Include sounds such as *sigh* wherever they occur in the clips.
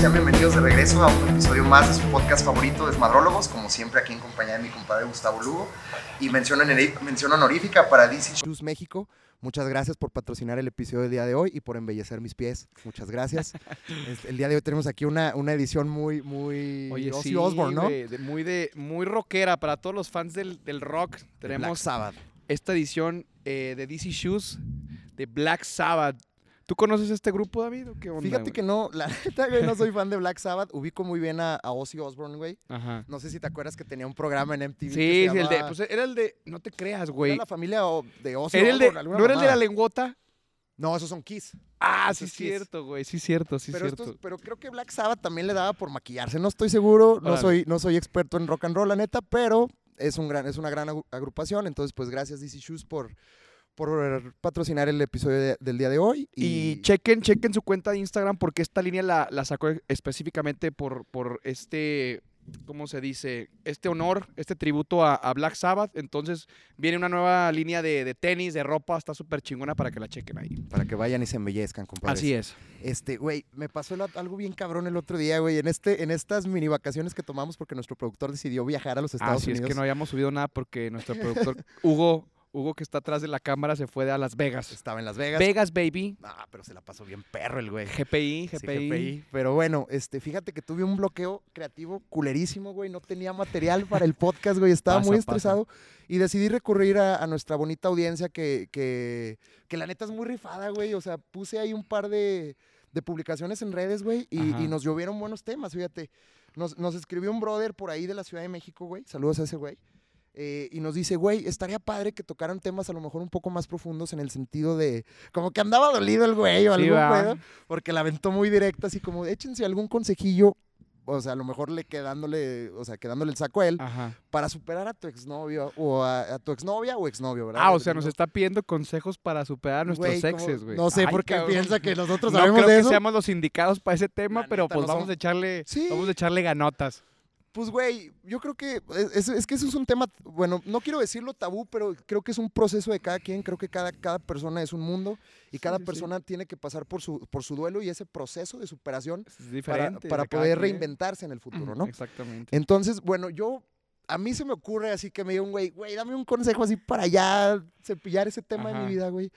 Sean bienvenidos de regreso a un episodio más de su podcast favorito, Desmadrólogos, como siempre aquí en compañía de mi compadre Gustavo Lugo. Y mención, mención honorífica para DC Shoes México. Muchas gracias por patrocinar el episodio del día de hoy y por embellecer mis pies. Muchas gracias. *laughs* Este, el día de hoy tenemos aquí una, una edición muy, muy Oye, Ozzy sí, Osbourne, ¿no? güey, de- muy, de, muy rockera para todos los fans del, del rock. De Black Tenemos Sabbath. esta edición eh, de DC Shoes de Black Sabbath. ¿Tú conoces este grupo, David? o qué onda, Fíjate güey? que no, la *laughs* neta, güey, no soy fan de Black Sabbath. Ubico muy bien a, a Ozzy Osbourne, güey. Ajá. No sé si te acuerdas que tenía un programa en MTV. que Sí, se sí, el de, pues era el de, no te creas, Era güey. la familia o- de Ozzy Era el de, Osbourne, alguna ¿No era el de la mamada. lengüota? No, esos son Kiss. Ah, Eso sí, es es cierto, güey. Sí, cierto, sí, pero, cierto. estos- pero creo que Black Sabbath también le daba por maquillarse. No estoy seguro, no Órale. soy, no soy experto en rock and roll, la neta, pero es, un gran, es una gran agrupación. Entonces, pues gracias DC Shoes por, por patrocinar el episodio de- del día de hoy. Y Y, chequen, chequen su cuenta de Instagram porque esta línea la, la sacó específicamente por, por este, ¿cómo se dice? Este honor, este tributo a, a Black Sabbath. Entonces viene una nueva línea de, de tenis, de ropa, está súper chingona para que la chequen ahí. para que vayan y se embellezcan, compadre. Así es. Este, güey, me pasó el- algo bien cabrón el otro día, güey. En, este, en estas mini vacaciones que tomamos porque nuestro productor decidió viajar a los Estados Así Unidos. es que no habíamos subido nada porque nuestro productor *laughs* Hugo, Hugo que está atrás de la cámara se fue a Las Vegas. Estaba en Las Vegas. Vegas, baby. Ah, pero se la pasó bien perro el güey. GPI, Sí, GPI. Pero bueno, este, fíjate que tuve un bloqueo creativo culerísimo, güey. No tenía material para el podcast, güey. Estaba Pasa, muy pasa. estresado. Y decidí recurrir a, a nuestra bonita audiencia que, que, que la neta es muy rifada, güey. O sea, puse ahí un par de, de publicaciones en redes, güey. Y, y nos llovieron buenos temas, fíjate. Nos, nos escribió un brother por ahí de la Ciudad de México, güey. Saludos a ese güey. Eh, y nos dice, güey, estaría padre que tocaran temas a lo mejor un poco más profundos en el sentido de, como que andaba dolido el güey o Sí, algún pedo porque la aventó muy directa, así como, échense algún consejillo, o sea, a lo mejor le quedándole, o sea, quedándole el saco a él, Ajá. para superar a tu exnovio, o a, a tu exnovia o exnovio, ¿verdad? Ah, o sea, nos está pidiendo consejos para superar a nuestros Güey, exes, güey. No sé por qué piensa que nosotros No sabemos creo de que eso. seamos los indicados para ese tema, La pero neta, pues no vamos somos. a echarle, Sí. vamos a echarle ganotas. Pues, güey, yo creo que es, es- que eso es un tema, bueno, no quiero decirlo tabú, pero creo que es un proceso de cada quien, creo que cada, cada persona es un mundo y cada sí, sí. persona tiene que pasar por su, por su duelo y ese proceso de superación para, para de poder reinventarse en el futuro, ¿no? Exactamente. Entonces, bueno, yo, a mí se me ocurre así que me diga un güey, güey, dame un consejo así para ya cepillar ese tema de Ajá. mi vida, güey.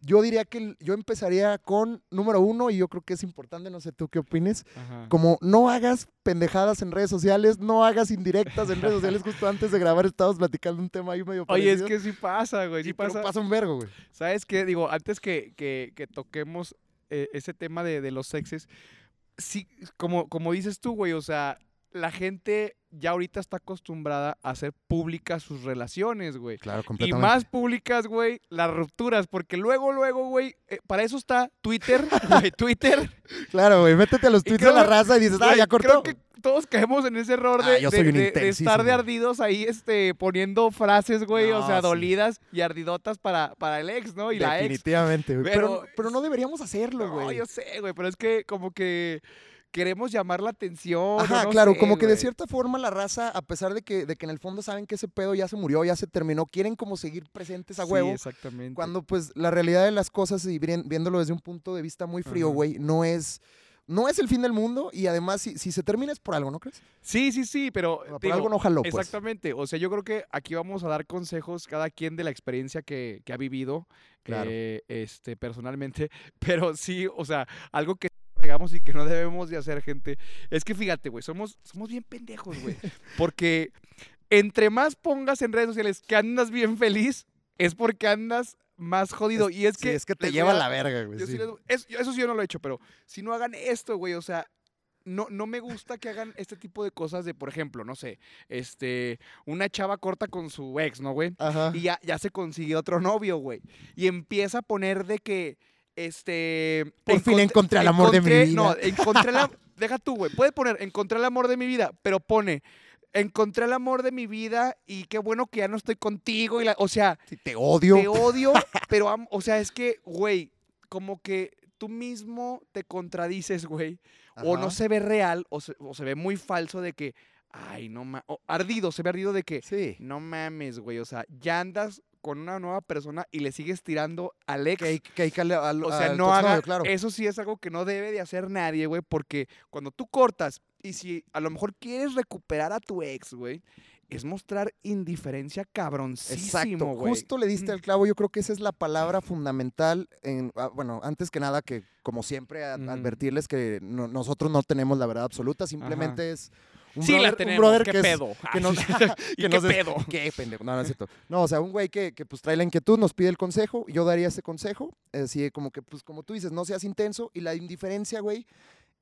Yo diría que yo empezaría con número uno, y yo creo que es importante, no sé tú qué opines, Ajá. como no hagas pendejadas en redes sociales, no hagas indirectas en redes sociales. Justo antes de grabar estábamos platicando un tema ahí medio Oye, es parecido. que sí pasa, güey. Sí Sí, pero pasa. pasa un vergo, güey. ¿Sabes qué? Digo, antes que, que- que toquemos eh, ese tema de, de los sexes, sí, como, como dices tú, güey, o sea, la gente ya ahorita está acostumbrada a hacer públicas sus relaciones, güey. Claro, Y más públicas, güey, las rupturas, porque luego, luego, güey, eh, para eso está Twitter, *laughs* güey, Twitter. Claro, güey, métete a los tweets creo de la raza y dices, ah, ya cortó. Creo que todos caemos en ese error Ah, de, estar de ardidos ahí, este, poniendo frases, güey, o No, sea, sí. dolidas y ardidotas para, para el ex, ¿no? Y la ex. Definitivamente, güey. Pero, Pero- pero no deberíamos hacerlo, No, güey. yo sé, güey, pero es que como que queremos llamar la atención. Ajá, no claro, sé, como que de cierta forma la raza, a pesar de que, de que en el fondo saben que ese pedo ya se murió, ya se terminó, quieren como seguir presentes a Sí, huevo. exactamente. Cuando pues la realidad de las cosas y viéndolo desde un punto de vista muy frío, güey, no es, no es el fin del mundo y además si, si se termina es por algo, ¿no crees? Sí, sí, sí, pero Por digo, algo no jaló, pues. Exactamente. O sea, yo creo que aquí vamos a dar consejos cada quien de la experiencia que, que ha vivido Claro. eh, este, personalmente. *laughs* Pero sí, o sea, algo que y que no debemos de hacer, gente, es que fíjate, güey, somos, somos bien pendejos, güey. *laughs* Porque entre más pongas en redes sociales que andas bien feliz, es porque andas más jodido. y es Sí, que... es que te lleva a la verga, güey. sí. eso sí yo no lo he hecho, pero si no hagan esto, güey, o sea, no, no me gusta que hagan este tipo de cosas de, por ejemplo, no sé, este, una chava corta con su ex, ¿no, güey? Ajá. Y ya, ya se consigue otro novio, güey. Y empieza a poner de que, este... Por fin encontré al amor de mi vida. No, encontré la... *laughs* Deja tú, güey. Puede poner, encontré el amor de mi vida, pero pone, encontré el amor de mi vida y qué bueno que ya no estoy contigo. Y la, o sea, Sí, te odio. te odio, *laughs* pero, am- o sea, es que, güey, como que tú mismo te contradices, güey. O no se ve real, o se, o se ve muy falso de que, ay, no mames, ardido, se ve ardido de que, Sí. no mames, güey, o sea, ya andas con una nueva persona y le sigues tirando al ex. Que que, que al- O sea, al no haga. claro. Eso sí es algo que no debe de hacer nadie, güey, porque cuando tú cortas y si a lo mejor quieres recuperar a tu ex, güey, es mostrar indiferencia cabroncísimo, Exacto, güey. justo le diste al clavo. Yo creo que esa es la palabra fundamental. En, ah, bueno, antes que nada, que como siempre, a- advertirles que no- nosotros no tenemos la verdad absoluta, simplemente es un sí brother, la un tenemos, brother qué que es- pedo. que nos- ¿Y *laughs* que qué nos es- pedo? *laughs* ¿Qué pendejo? No, no es cierto. No, o sea, un güey que, que, pues trae la inquietud, nos pide el consejo, yo daría ese consejo, así como que, pues como tú dices, no seas intenso y la indiferencia, güey,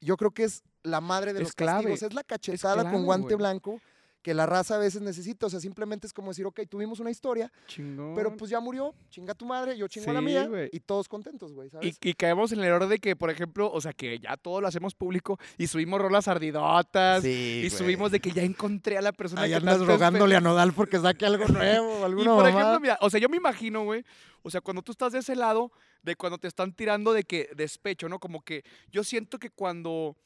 yo creo que es la madre de Es los clave, castigos, es la cachetada clave, con guante güey. blanco que la raza a veces necesita, o sea, simplemente es como decir, ok, tuvimos una historia, Chingón. pero pues ya murió, chinga tu madre, yo chingo a la mía y todos contentos, güey, Y, ¿sabes? y caemos en el error de que, por ejemplo, o sea, que ya todo lo hacemos público y subimos rolas ardidotas. Sí, Y subimos de que ya encontré a la persona Ahí que andas rogándole a Nodal porque saque algo *laughs* nuevo, Y alguna por mamada. ejemplo, mira, o sea, yo me imagino, güey, o sea, cuando tú estás de ese lado, de cuando te están tirando de que despecho, ¿no? Como que yo siento que cuando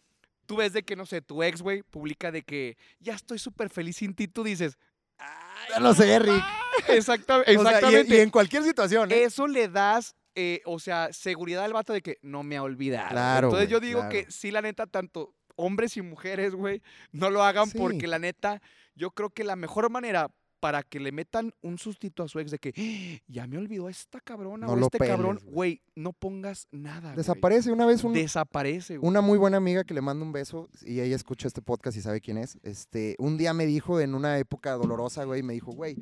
tú ves de que, no sé, tu ex, güey, publica de que ya estoy súper feliz sin ti, tú dices, "Ay, Ya lo sé, Rick. O sea, exactamente. y, en cualquier situación, ¿eh? Eso le das, eh, o sea, seguridad al vato de que no me ha olvidado. Claro, Entonces yo digo claro. que sí, la neta, tanto hombres y mujeres, güey, no lo hagan Sí. porque la neta, yo creo que la mejor manera para que le metan un sustito a su ex de que "Ah, ya me olvidó esta cabrona No o este cabrón, peles, güey. güey, no pongas nada. Desaparece una vez un, Desaparece, güey. Una muy buena amiga que le mando un beso y ella escucha este podcast y sabe quién es. Este, un día me dijo en una época dolorosa, güey, me dijo, güey,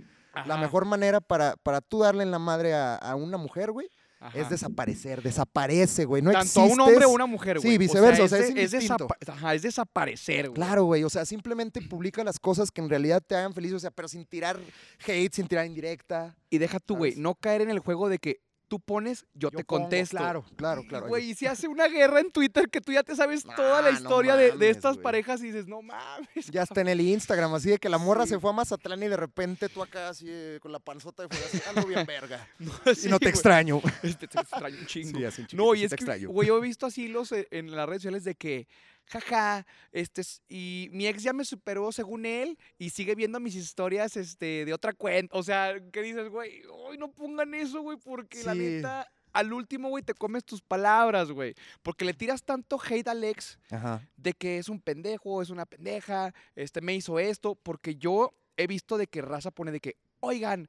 la mejor manera para, para tú darle en la madre a, a una mujer, güey, es desaparecer, desaparece, güey. No Tanto un hombre o una mujer, Sí, güey. viceversa, o es sea, es de- es, desapa- ajá, es desaparecer, güey. Claro, güey, o sea, simplemente publica las cosas que en realidad te hagan feliz, o sea, pero sin tirar hate, sin tirar indirecta. Y deja tú, güey, no caer en el juego de que tú pones, yo, te pongo, contesto. Claro, claro, Y, claro. Güey, y si hace una guerra en Twitter que tú ya te sabes toda la no historia de, de estas parejas y dices, no mames. Ya está en el Instagram, así de que la morra Sí. se fue a Mazatlán y de repente tú acá así eh, con la panzota de fuera, así, ando bien verga. *laughs* No, y sí, no te extraño. *laughs* Este, te extraño un chingo. así, no, y es te que, extraño. güey, yo he visto así los eh, en las redes sociales de que, jaja, este, es- y mi ex ya me superó según él y sigue viendo mis historias, este, de otra cuenta. O sea, ¿qué dices, güey? Hoy no pongan eso, güey, porque la neta, al último, güey, te comes tus palabras, güey. Porque le tiras tanto hate al ex Ajá. de que es un pendejo, es una pendeja, este me hizo esto, porque yo he visto de que raza pone de que, oigan,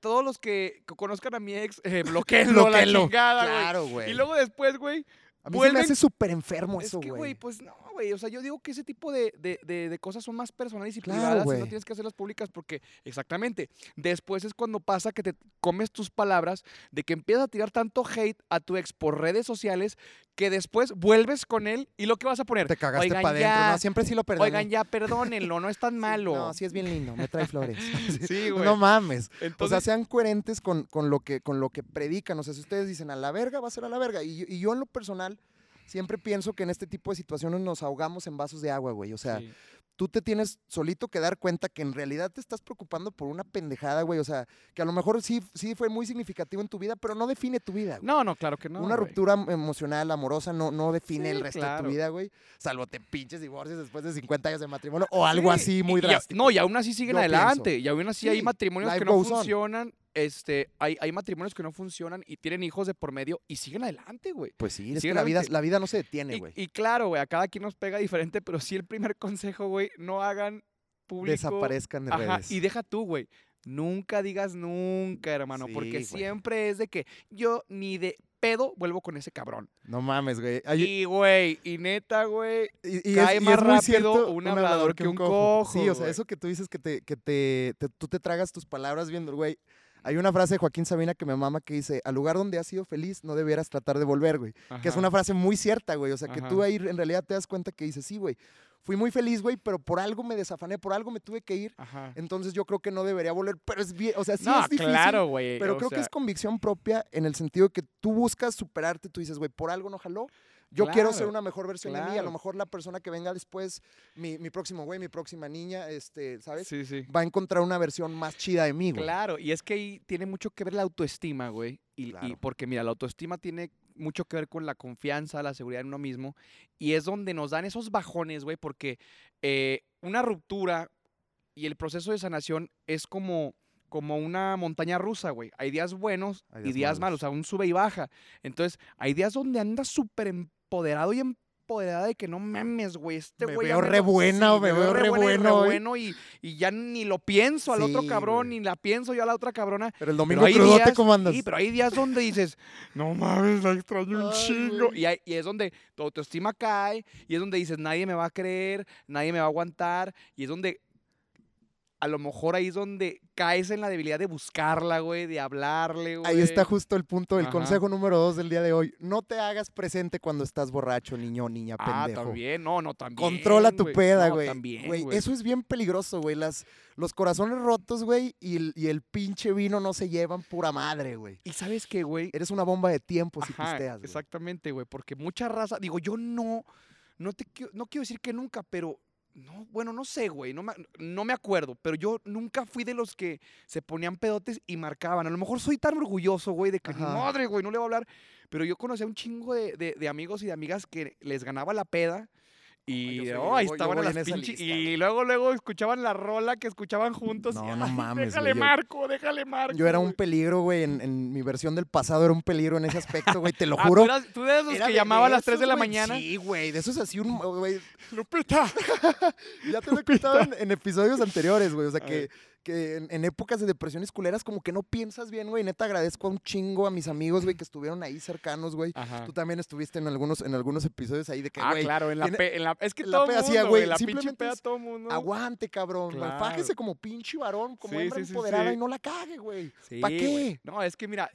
todos los que, que conozcan a mi ex, eh, *laughs* bloqueenlo, la chingada, güey. Claro, güey. Y luego después, güey, a mí se me hace súper enfermo es eso, que, güey, güey. pues no, güey. O sea, yo digo que ese tipo de, de- de- de cosas son más personales y Claro, privadas y güey. no tienes que hacerlas públicas porque, exactamente, después es cuando pasa que te comes tus palabras de que empiezas a tirar tanto hate a tu ex por redes sociales que después vuelves con él y lo que vas a poner. Te cagaste para adentro. No, siempre sí lo perdoné. Oigan, ya, perdónenlo, no es tan *laughs* Sí, malo. No, sí es bien lindo, me trae flores. *laughs* Sí, güey. no mames. O sea, Entonces, sean coherentes con, con lo que, con lo que predican. O sea, si ustedes dicen a la verga, va a ser a la verga. Y, yo- y yo en lo personal siempre pienso que en este tipo de situaciones nos ahogamos en vasos de agua, güey. O sea, sí. Tú te tienes solito que dar cuenta que en realidad te estás preocupando por una pendejada, güey. O sea, que a lo mejor sí, sí fue muy significativo en tu vida, pero no define tu vida. güey. no, no, claro que no. una güey. ruptura emocional, amorosa, no, no define Sí, el resto de tu vida, güey. Salvo te pinches divorcios después de 50 años de matrimonio o algo Sí, así muy y- no, y aún así siguen Yo adelante. Y aún así hay matrimonios life que no on. Este, hay, hay matrimonios que no funcionan y tienen hijos de por medio y siguen adelante, güey. Pues sí, es que la vida, la vida no se detiene, Y, güey. y claro, güey, a cada quien nos pega diferente, pero sí el primer consejo, güey, no hagan público. Desaparezcan de Ajá, redes. y deja tú, güey. Nunca digas nunca, hermano, Sí, porque güey. siempre es de que yo ni de pedo vuelvo con ese cabrón. No mames, güey. Y, güey, y neta, güey, y, y cae es, y más muy rápido cierto un hablador que un cojo, Sí, o sea, güey. eso que tú dices que, te, que te, te- tú te tragas tus palabras viendo, güey. Hay una frase de Joaquín Sabina que me mama que dice, al lugar donde has sido feliz no debieras tratar de volver, güey. Que es una frase muy cierta, güey. O sea, que tú ahí en realidad te das cuenta que dices, sí, güey, fui muy feliz, güey, pero por algo me desafané, por algo me tuve que ir. Ajá. Entonces yo creo que no debería volver, pero es bien, o sea, sí no, es difícil. claro, güey. Pero o creo que es convicción propia en el sentido de que tú buscas superarte, tú dices, güey, por algo no jaló. Yo quiero ser una mejor versión de mí. A lo mejor la persona que venga después, mi, mi próximo güey, mi próxima niña, este, ¿sabes? Sí, sí. Va a encontrar una versión más chida de mí, güey. Claro, y es que ahí tiene mucho que ver la autoestima, güey. Y, porque mira, la autoestima tiene mucho que ver con la confianza, la seguridad en uno mismo. Y es donde nos dan esos bajones, güey, porque eh, una ruptura y el proceso de sanación es como como una montaña rusa, güey. Hay días buenos Hay y días días malos, malos. o sea, un sube y baja. Entonces, hay días donde andas súper empoderado y empoderada de que no mames, güey. Este Me güey. ya veo me re lo- buena o me veo re buena y bueno hoy. bueno y, y ya ni lo pienso al otro Sí, cabrón, güey. ni la pienso yo a la otra cabrona. Pero el Pero domingo hay crudote, días- ¿cómo andas? Sí, pero hay días donde dices, no mames, la extraño un chingo. Y, hay- y es donde tu autoestima cae, y es donde dices, nadie me va a creer, nadie me va a aguantar, y es donde a lo mejor ahí es donde caes en la debilidad de buscarla, güey, de hablarle, güey. Ahí está justo el punto del Ajá. consejo número dos del día de hoy. No te hagas presente cuando estás borracho, niño niña Ah, pendejo. también, no, no, también. Controla tu güey. peda, No, güey. también, Güey. Eso es bien peligroso, güey. Las, los corazones rotos, güey, y el, y el pinche vino no se llevan pura madre, güey. Y sabes qué, güey, Eres una bomba de tiempo si Ajá, pisteas, güey. Exactamente, güey, porque mucha raza, digo, yo no, no te no quiero decir que nunca, pero no, bueno, no sé, güey, no me, no me acuerdo, pero yo nunca fui de los que se ponían pedotes y marcaban. A lo mejor soy tan orgulloso, güey, de que madre, güey, no le voy a hablar, pero yo conocí a un chingo de, de- de amigos y de amigas que les ganaba la peda. Y oh, ahí estaban las pinches. Y luego, luego escuchaban la rola que escuchaban juntos. y, No, no "Ay, mames, Déjale güey, yo- marco, déjale marco. Yo era un güey". peligro, güey. En, en mi versión del pasado era un peligro en ese aspecto, güey. Te lo *laughs* Ah, ¿tú juro. eras- tú eras los que llamaba a las 3 de la güey. mañana. Sí, güey. De esos así un... Güey, Lupita. *laughs* ya te lo he *laughs* contado en, en episodios anteriores, güey. O sea, que. Que en, en épocas de depresiones culeras como que no piensas bien, güey. Neta, agradezco a un chingo a mis amigos, güey, que estuvieron ahí cercanos, güey. Tú también estuviste en algunos, en algunos episodios ahí de que, Ah, güey, claro, en la, pe- en la- es que en la todo peda mundo, hacía, güey, la pinche simplemente peda todo mundo. aguante, cabrón. Claro. Fájese como pinche varón, como Sí, hembra sí, sí, empoderada y no la cague, güey. Sí, ¿pa' güey. qué? No, es que mira,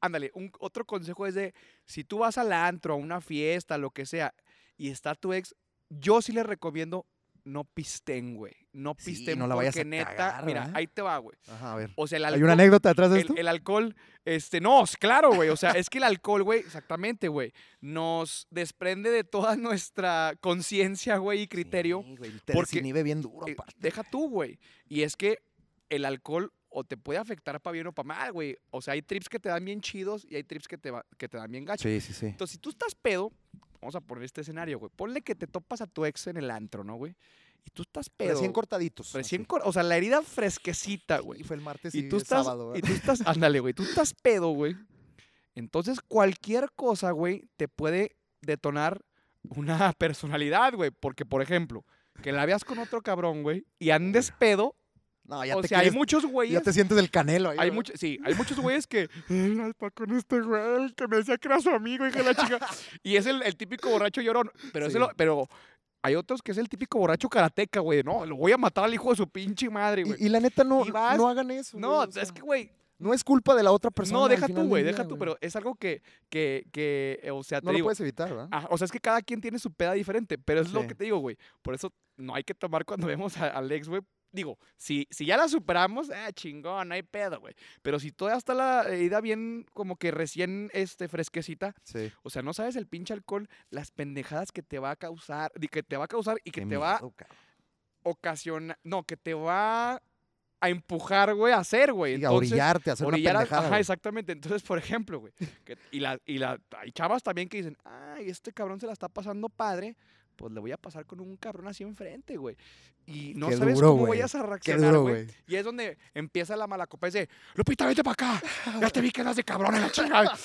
ándale, un, otro consejo es de, si tú vas al antro, a una fiesta, lo que sea, y está tu ex, yo sí les recomiendo no pisten, güey. No Sí, pisten no la vayas porque a neta, cagar, mira, ¿verdad? ahí te va, güey. Ajá, a ver. O sea, el ¿Hay alcohol... una anécdota atrás de esto? el alcohol, este, no, claro, güey. O sea, es que el alcohol, güey, exactamente, güey, nos desprende de toda nuestra conciencia, güey, y criterio. Sí, güey, te porque- desinhibe bien duro, Eh, aparte. deja tú, güey. Y es que el alcohol o te puede afectar para bien o para mal, güey. O sea, hay trips que te dan bien chidos y hay trips que te, va- que te dan bien gachos. Sí, sí, sí. Entonces, si tú estás pedo, vamos a poner este escenario, güey. Ponle que te topas a tu ex en el antro, ¿no, güey? Y tú estás pedo. Recién cortaditos. Recién cor- o sea, la herida fresquecita, güey. Y fue el martes Y y, tú el estás, sábado, y ¿verdad? tú estás, *laughs* ándale, güey, tú estás pedo, güey. Entonces, cualquier cosa, güey, te puede detonar una *laughs* personalidad, güey. Porque, por ejemplo, que la veas con otro cabrón, güey, y andes pedo, No, ya o te sea, hay quieres- muchos güeyes. Ya te sientes el canelo ahí. Hay sí, hay muchos güeyes que. Ay, pa' con este güey que me decía que era su amigo y que la chica. *laughs* Y es el, el típico borracho llorón. Pero, ese Sí. lo- pero hay otros que es el típico borracho karateca, güey. No, lo voy a matar al hijo de su pinche madre, güey. Y, y la neta, no, vas- no hagan eso. No, güey, o sea, es que, güey. no es culpa de la otra persona. No, deja tú, güey, deja tú, pero es algo que, que, que, o sea, te No lo puedes evitar, ¿verdad? ah, o sea, es que cada quien tiene su peda diferente, pero es lo que te digo, güey. Por eso no hay que tomar cuando vemos a- al ex, güey. Digo, si, si ya la superamos, ah, chingón, no hay pedo, güey. Pero si todavía está la herida bien, como que recién este, fresquecita, Sí. o sea, no sabes el pinche alcohol, las pendejadas que te va a causar, que te va a causar y que Qué te va a ocasionar, no, que te va a empujar, güey, a hacer, güey. Y a orillarte, a hacer orillar una pendejada. Ajá, exactamente. Entonces, por ejemplo, güey. y la, y la, hay chavas también que dicen, ay, este cabrón se la está pasando padre. Pues le voy a pasar con un cabrón así enfrente, güey. Y no Qué sabes duro, cómo güey. vayas a reaccionar, duro, güey. güey. Y es donde empieza la mala copa. De, Lupita, vete para acá. Ya te vi que eras de cabrón en la chingada.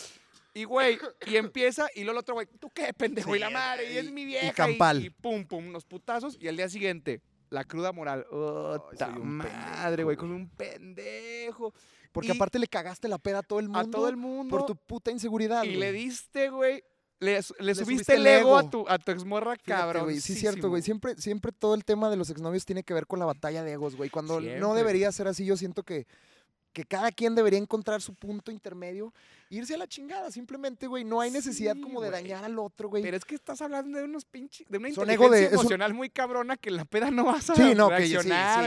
Y, güey, y empieza, y luego el otro, güey, ¿tú qué, pendejo? y la Sí, madre, y es y- mi y vieja. campal. Y, pum, pum, unos putazos. Y al día siguiente, la cruda moral. ¡Ota soy un madre, güey! Con un pendejo. Porque y- aparte le cagaste la peda a todo el mundo. A todo el mundo. Por tu puta inseguridad. y güey. le diste, güey. Le, su- le subiste el ego a tu, a tu exmorra, cabrón. güey, Sí, cierto, güey. Siempre, siempre todo el tema de los exnovios tiene que ver con la batalla de egos, güey. Cuando Siempre. no debería ser así, yo siento que, que cada quien debería encontrar su punto intermedio, irse a la chingada. Simplemente, güey, no hay necesidad Sí, como de güey. dañar al otro, güey. Pero es que estás hablando de unos pinches. De una Son inteligencia de- un- emocional muy cabrona que en la peda no vas a Sí, no, que sí,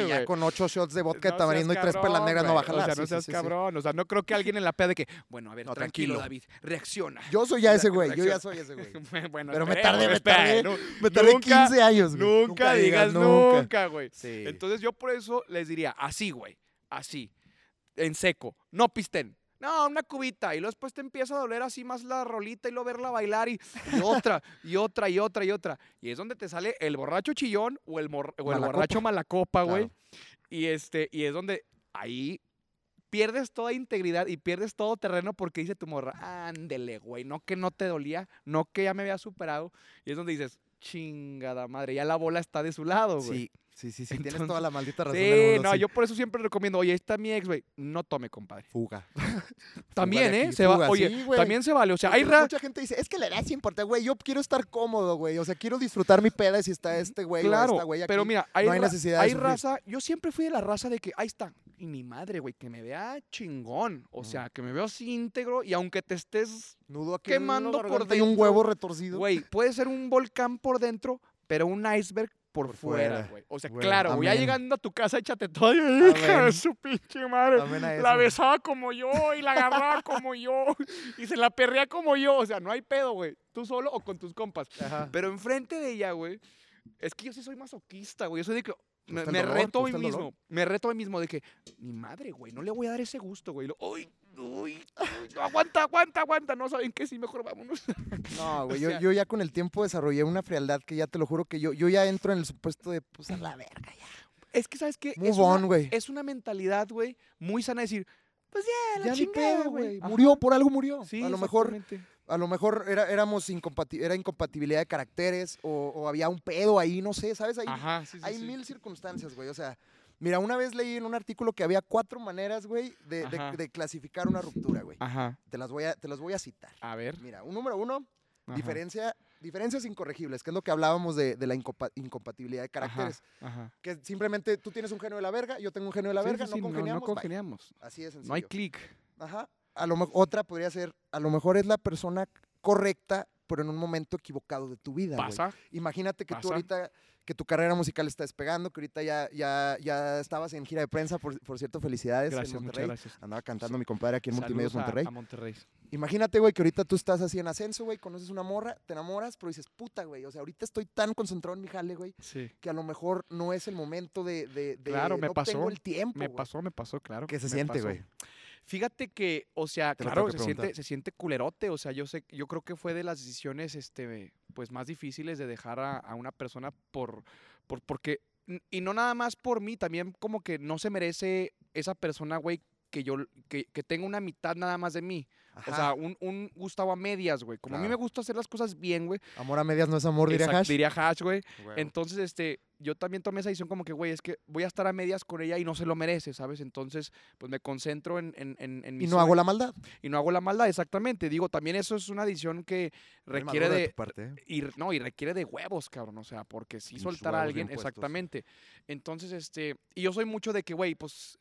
ya con ocho shots de vodka No tamarindo y tres pelas negras no va a güey. jalar. O sea, no seas cabrón. O sea, no creo que alguien en la peda de que, bueno, a ver, No, tranquilo, tranquilo. David, reacciona. Yo soy ya *laughs* ese güey, yo ya soy ese güey. *laughs* bueno, Pero me tardé, me tardé, Me tardé Nunca- 15 años, güey. Nunca, digas nunca. güey. Entonces yo por eso les diría, así, güey, así, en seco, no pisten. No, una cubita. Y luego después te empieza a doler así más la rolita y luego verla bailar y, y otra, y otra, y otra, y otra. Y es donde te sale el borracho chillón o el, mor- o el Malacopa. borracho malacopa, güey. Claro. Y, este, y es donde ahí pierdes toda integridad y pierdes todo terreno porque dice tu morra, ándele, güey, no que no te dolía, no que ya me había superado. Y es donde dices, chingada madre, ya la bola está de su lado, güey. Sí, sí, sí, sí. Tienes toda la maldita razón. del Sí, mundo, no, sí. yo por eso siempre recomiendo, oye, ahí está mi ex, güey, no tome, compadre. Fuga. *laughs* También, ¿eh? aquí, Se va, oye, sí, también se vale. O sea, hay ra- Mucha gente dice, es que la edad sí importa, güey. Yo quiero estar cómodo, güey. O sea, quiero disfrutar mi peda si está este güey o Claro, esta güey aquí. pero mira, hay, no hay ra- necesidad de hay raza, yo siempre fui de la raza de que, ahí está, y mi madre, güey, que me vea chingón, o sea, que me veo así íntegro y aunque te estés, Nudo aquí quemando por garganta y un dentro, huevo retorcido. güey, puede ser un volcán por dentro, pero un iceberg por, Por fuera, güey. O sea, Bueno, claro, güey, ya llegando a tu casa, échate todo, hija de su pinche madre. La besaba como yo y la agarraba *laughs* como yo y se la perrea como yo. O sea, no hay pedo, güey. Tú solo o con tus compas. Ajá. Pero enfrente de ella, güey, es que yo sí soy masoquista, güey. Yo soy de que me, dolor? reto a ¿Te mí mismo. Me reto a mí mismo de que, mi madre, güey, no le voy a dar ese gusto, güey. Uy, uy, uy, no, aguanta, aguanta, aguanta. No saben qué, sí, mejor vámonos. *laughs* No, güey, O yo, sea- yo ya con el tiempo desarrollé una frialdad que ya te lo juro que yo, yo ya entro en el supuesto de, pues a la verga ya. Es que, ¿sabes qué? Move es, una, on, güey. es una mentalidad, güey, muy sana de decir, pues ya, la Ya ni chingada, güey. Murió, por algo murió. Sí, a lo mejor, a lo mejor era, éramos incompati- era incompatibilidad de caracteres o, o había un pedo ahí, no sé, ¿sabes? Hay, Ajá, sí, sí, hay sí. mil circunstancias, güey. O sea, mira, una vez leí en un artículo que había cuatro maneras, güey, de, de- de clasificar una ruptura, güey. Ajá, Te las voy a, te las voy a citar. a ver. Mira, un número uno, Ajá. diferencia, diferencias incorregibles, que es lo que hablábamos de, de la incompa- incompatibilidad de caracteres. Ajá, ajá. Que simplemente tú tienes un genio de la verga, yo tengo un genio de la Sí, verga, sí, no sí, congeniamos. No, bye. congeniamos. Así de sencillo. No hay clic. Ajá. A lo otra podría ser, a lo mejor es la persona correcta, pero en un momento equivocado de tu vida. Pasa. Imagínate que tú ahorita, que tu carrera musical está despegando, que ahorita ya, ya, ya estabas en gira de prensa, por, por cierto, felicidades Gracias, en Monterrey. gracias. Andaba cantando mi compadre aquí en Multimedios Saludos Monterrey. A, Monterrey. Imagínate, güey, que ahorita tú estás así en ascenso, güey, conoces una morra, te enamoras, pero dices, puta, güey, o sea, ahorita estoy tan concentrado en mi jale, güey, Sí. que a lo mejor no es el momento de... de, de- Claro, me no pasó, tengo el tiempo, Me pasó, me pasó, claro. ¿Qué se me siente, güey? Fíjate que, o sea, Te claro, se siente, se siente culerote. O sea, yo sé, yo creo que fue de las decisiones, este, pues más difíciles de dejar a, a una persona por, por, porque, y no nada más por mí, también como que no se merece esa persona, güey, que yo, que, que tenga una mitad nada más de mí. O sea, un, un Gustavo a medias, güey. Como a mí me gusta hacer las cosas bien, güey. Amor a medias no es amor, diría Hash. Diría Hash, güey. Entonces, este, yo también tomé esa decisión como que, güey, es que voy a estar a medias con ella y no se lo merece, ¿sabes? Entonces, pues me concentro en, en, en, en y no hago la maldad. y no hago la maldad, exactamente. Digo, también eso es una decisión que requiere de, tu parte, ¿eh? y, no, y requiere de huevos, cabrón. O sea, porque sí Pinches soltar a alguien, exactamente. Entonces, este, y yo soy mucho de que, güey, pues,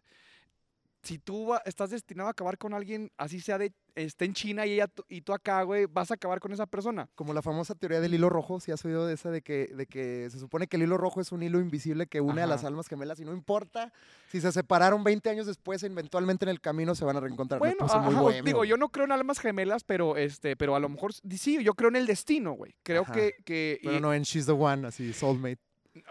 si tú va- estás destinado a acabar con alguien, así sea de, esté en China y ella y tú acá, güey, vas a acabar con esa persona. Como la famosa teoría del hilo rojo, si has oído de esa de que, de que se supone que el hilo rojo es un hilo invisible que une a las almas gemelas y no importa si se separaron 20 años después, eventualmente en el camino se van a reencontrar. Bueno, muy digo, yo no creo en almas gemelas, pero este, pero a lo mejor sí, yo creo en el destino, güey. Creo Ajá. que, que Pero y- no en She's the One, así, soulmate.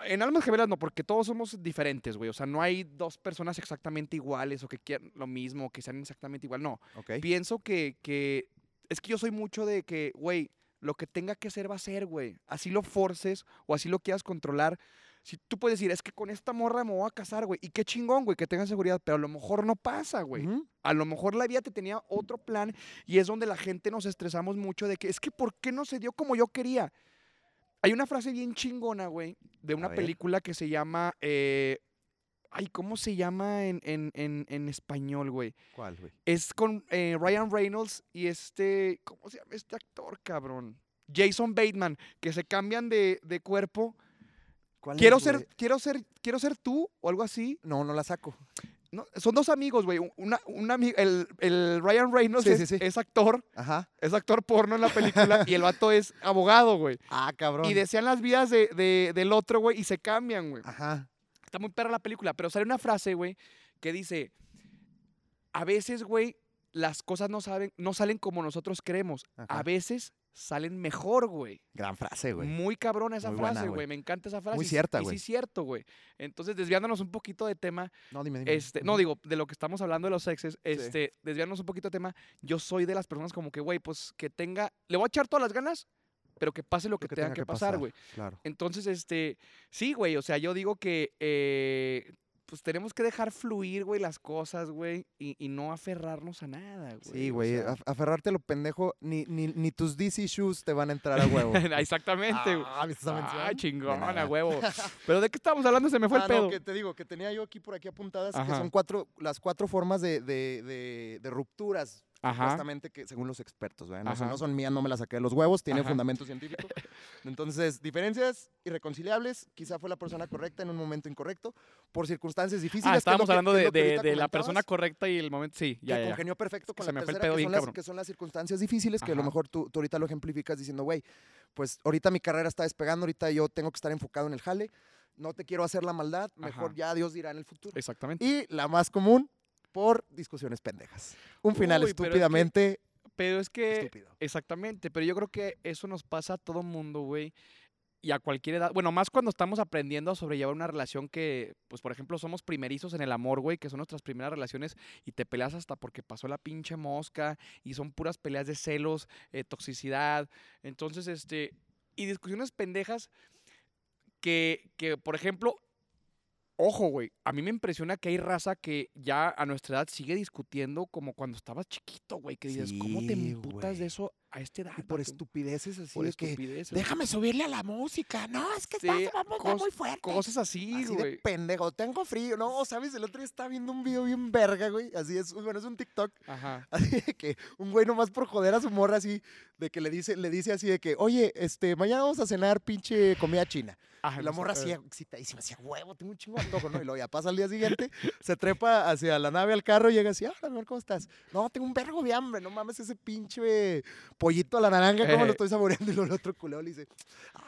En almas gemelas no, porque todos somos diferentes, güey. O sea, no hay dos personas exactamente iguales o que quieran lo mismo, o que sean exactamente igual. No. ¿Ok? Pienso que, que es que yo soy mucho de que, güey, lo que tenga que ser va a ser, güey. Así lo forces o así lo quieras controlar. Si tú puedes decir, es que con esta morra me voy a casar, güey. Y qué chingón, güey, que tenga seguridad. Pero a lo mejor no pasa, güey. Ujú. A lo mejor la vida te tenía otro plan y es donde la gente nos estresamos mucho de que es que ¿por qué no se dio como yo quería? Hay una frase bien chingona, güey, de una película que se llama... eh, ay, ¿cómo se llama en, en- en- en español, güey? ¿Cuál, güey? Es con eh, Ryan Reynolds y este... ¿Cómo se llama este actor, cabrón? Jason Bateman, que se cambian de, de cuerpo. ¿Cuál Quiero es, ser, güey? quiero ser, quiero ser tú o algo así. No, no la saco. No, son dos amigos, güey. Una, un ami- el, el Ryan Reynolds Sí, es, sí, sí. es actor, Ajá. es actor porno en la película *laughs* y el vato es abogado, güey. Ah, cabrón. Y desean las vidas de, de- del otro, güey, y se cambian, güey. Ajá. Está muy perra la película, pero sale una frase, güey, que dice, a veces, güey, las cosas no, saben, no salen como nosotros creemos. Ajá. A veces salen mejor, güey. Gran frase, güey. Muy cabrona esa Muy frase, güey. güey. Me encanta esa frase. Muy y sí- cierta, y güey. sí es cierto, güey. Entonces, desviándonos un poquito de tema, No, dime, dime. este, no digo, de lo que estamos hablando de los sexes, este, desviarnos un poquito de tema, yo soy de las personas como que, güey, pues que tenga, le voy a echar todas las ganas, pero que pase lo que, tenga, que pasar, güey. Claro. Entonces, este, sí, güey, o sea, yo digo que eh, pues tenemos que dejar fluir, güey, las cosas, güey, y, y no aferrarnos a nada, güey. Sí, o güey, sea. af- aferrarte a lo pendejo, ni, ni, ni tus DC shoes te van a entrar a *laughs* huevo. Exactamente, güey. Ah. Ah, chingón, a huevo. *laughs* Pero ¿de qué estábamos hablando? Se me fue Ah, el pedo. no, que te digo, que tenía yo aquí por aquí apuntadas, que Ajá. son cuatro, las cuatro formas de, de, de, de rupturas, Ajá. supuestamente, que según los expertos, ¿verdad? No, son- Ajá. no son mías, no me las saqué de los huevos, tiene Ajá. fundamento científico. Entonces, diferencias irreconciliables, quizá fue la persona correcta en un momento incorrecto, por circunstancias difíciles. Ah, que es lo estábamos que- hablando que es de, lo que de- ahorita de la persona correcta y el momento. Sí, ya, que ya. congenió perfecto con Se la me fue el tercera, pedo que son, las, que son las circunstancias difíciles, que a lo mejor tú, tú ahorita lo ejemplificas diciendo, güey, pues ahorita mi carrera está despegando, ahorita yo tengo que estar enfocado en el jale, no te quiero hacer la maldad, mejor Ajá. ya Dios dirá en el futuro. Exactamente. Y la más común, por discusiones pendejas. Un final Uy, pero es que- estúpidamente Pero es que. estúpido. Exactamente. Pero yo creo que eso nos pasa a todo mundo, güey. Y a cualquier edad. Bueno, más cuando estamos aprendiendo a sobrellevar una relación que, pues, por ejemplo, somos primerizos en el amor, güey, que son nuestras primeras relaciones y te peleas hasta porque pasó la pinche mosca y son puras peleas de celos, eh, toxicidad. Entonces, este. Y discusiones pendejas que, que, por ejemplo, ojo, güey, a mí me impresiona que hay raza que ya a nuestra edad sigue discutiendo como cuando estabas chiquito, güey, que dices, ¿cómo te emputas güey. de eso a esta edad? Y por vato?" estupideces así Por de que, estupideces, güey. déjame subirle a la música, no, es que Sí, está, vamos, muy fuerte. Cosas así, Así de güey. pendejo, tengo frío. No, ¿sabes? El otro día estaba viendo un video bien verga, güey. Así es, bueno, es un TikTok. Ajá. *laughs* Así de que un güey nomás por joder a su morra así, de que le dice, le dice así de que, oye, este, mañana vamos a cenar pinche comida china. Ajá, Y la morra eh, así excitadísima, decía, huevo, tengo un chingo de antojo, ¿no? Y luego ya pasa al día siguiente, se trepa hacia la nave al carro y llega así, hola, amor, ¿cómo estás? No, tengo un vergo de hambre, no mames ese pinche pollito a la naranja, ¿cómo Eh. lo estoy saboreando? Y luego el otro culeo le dice,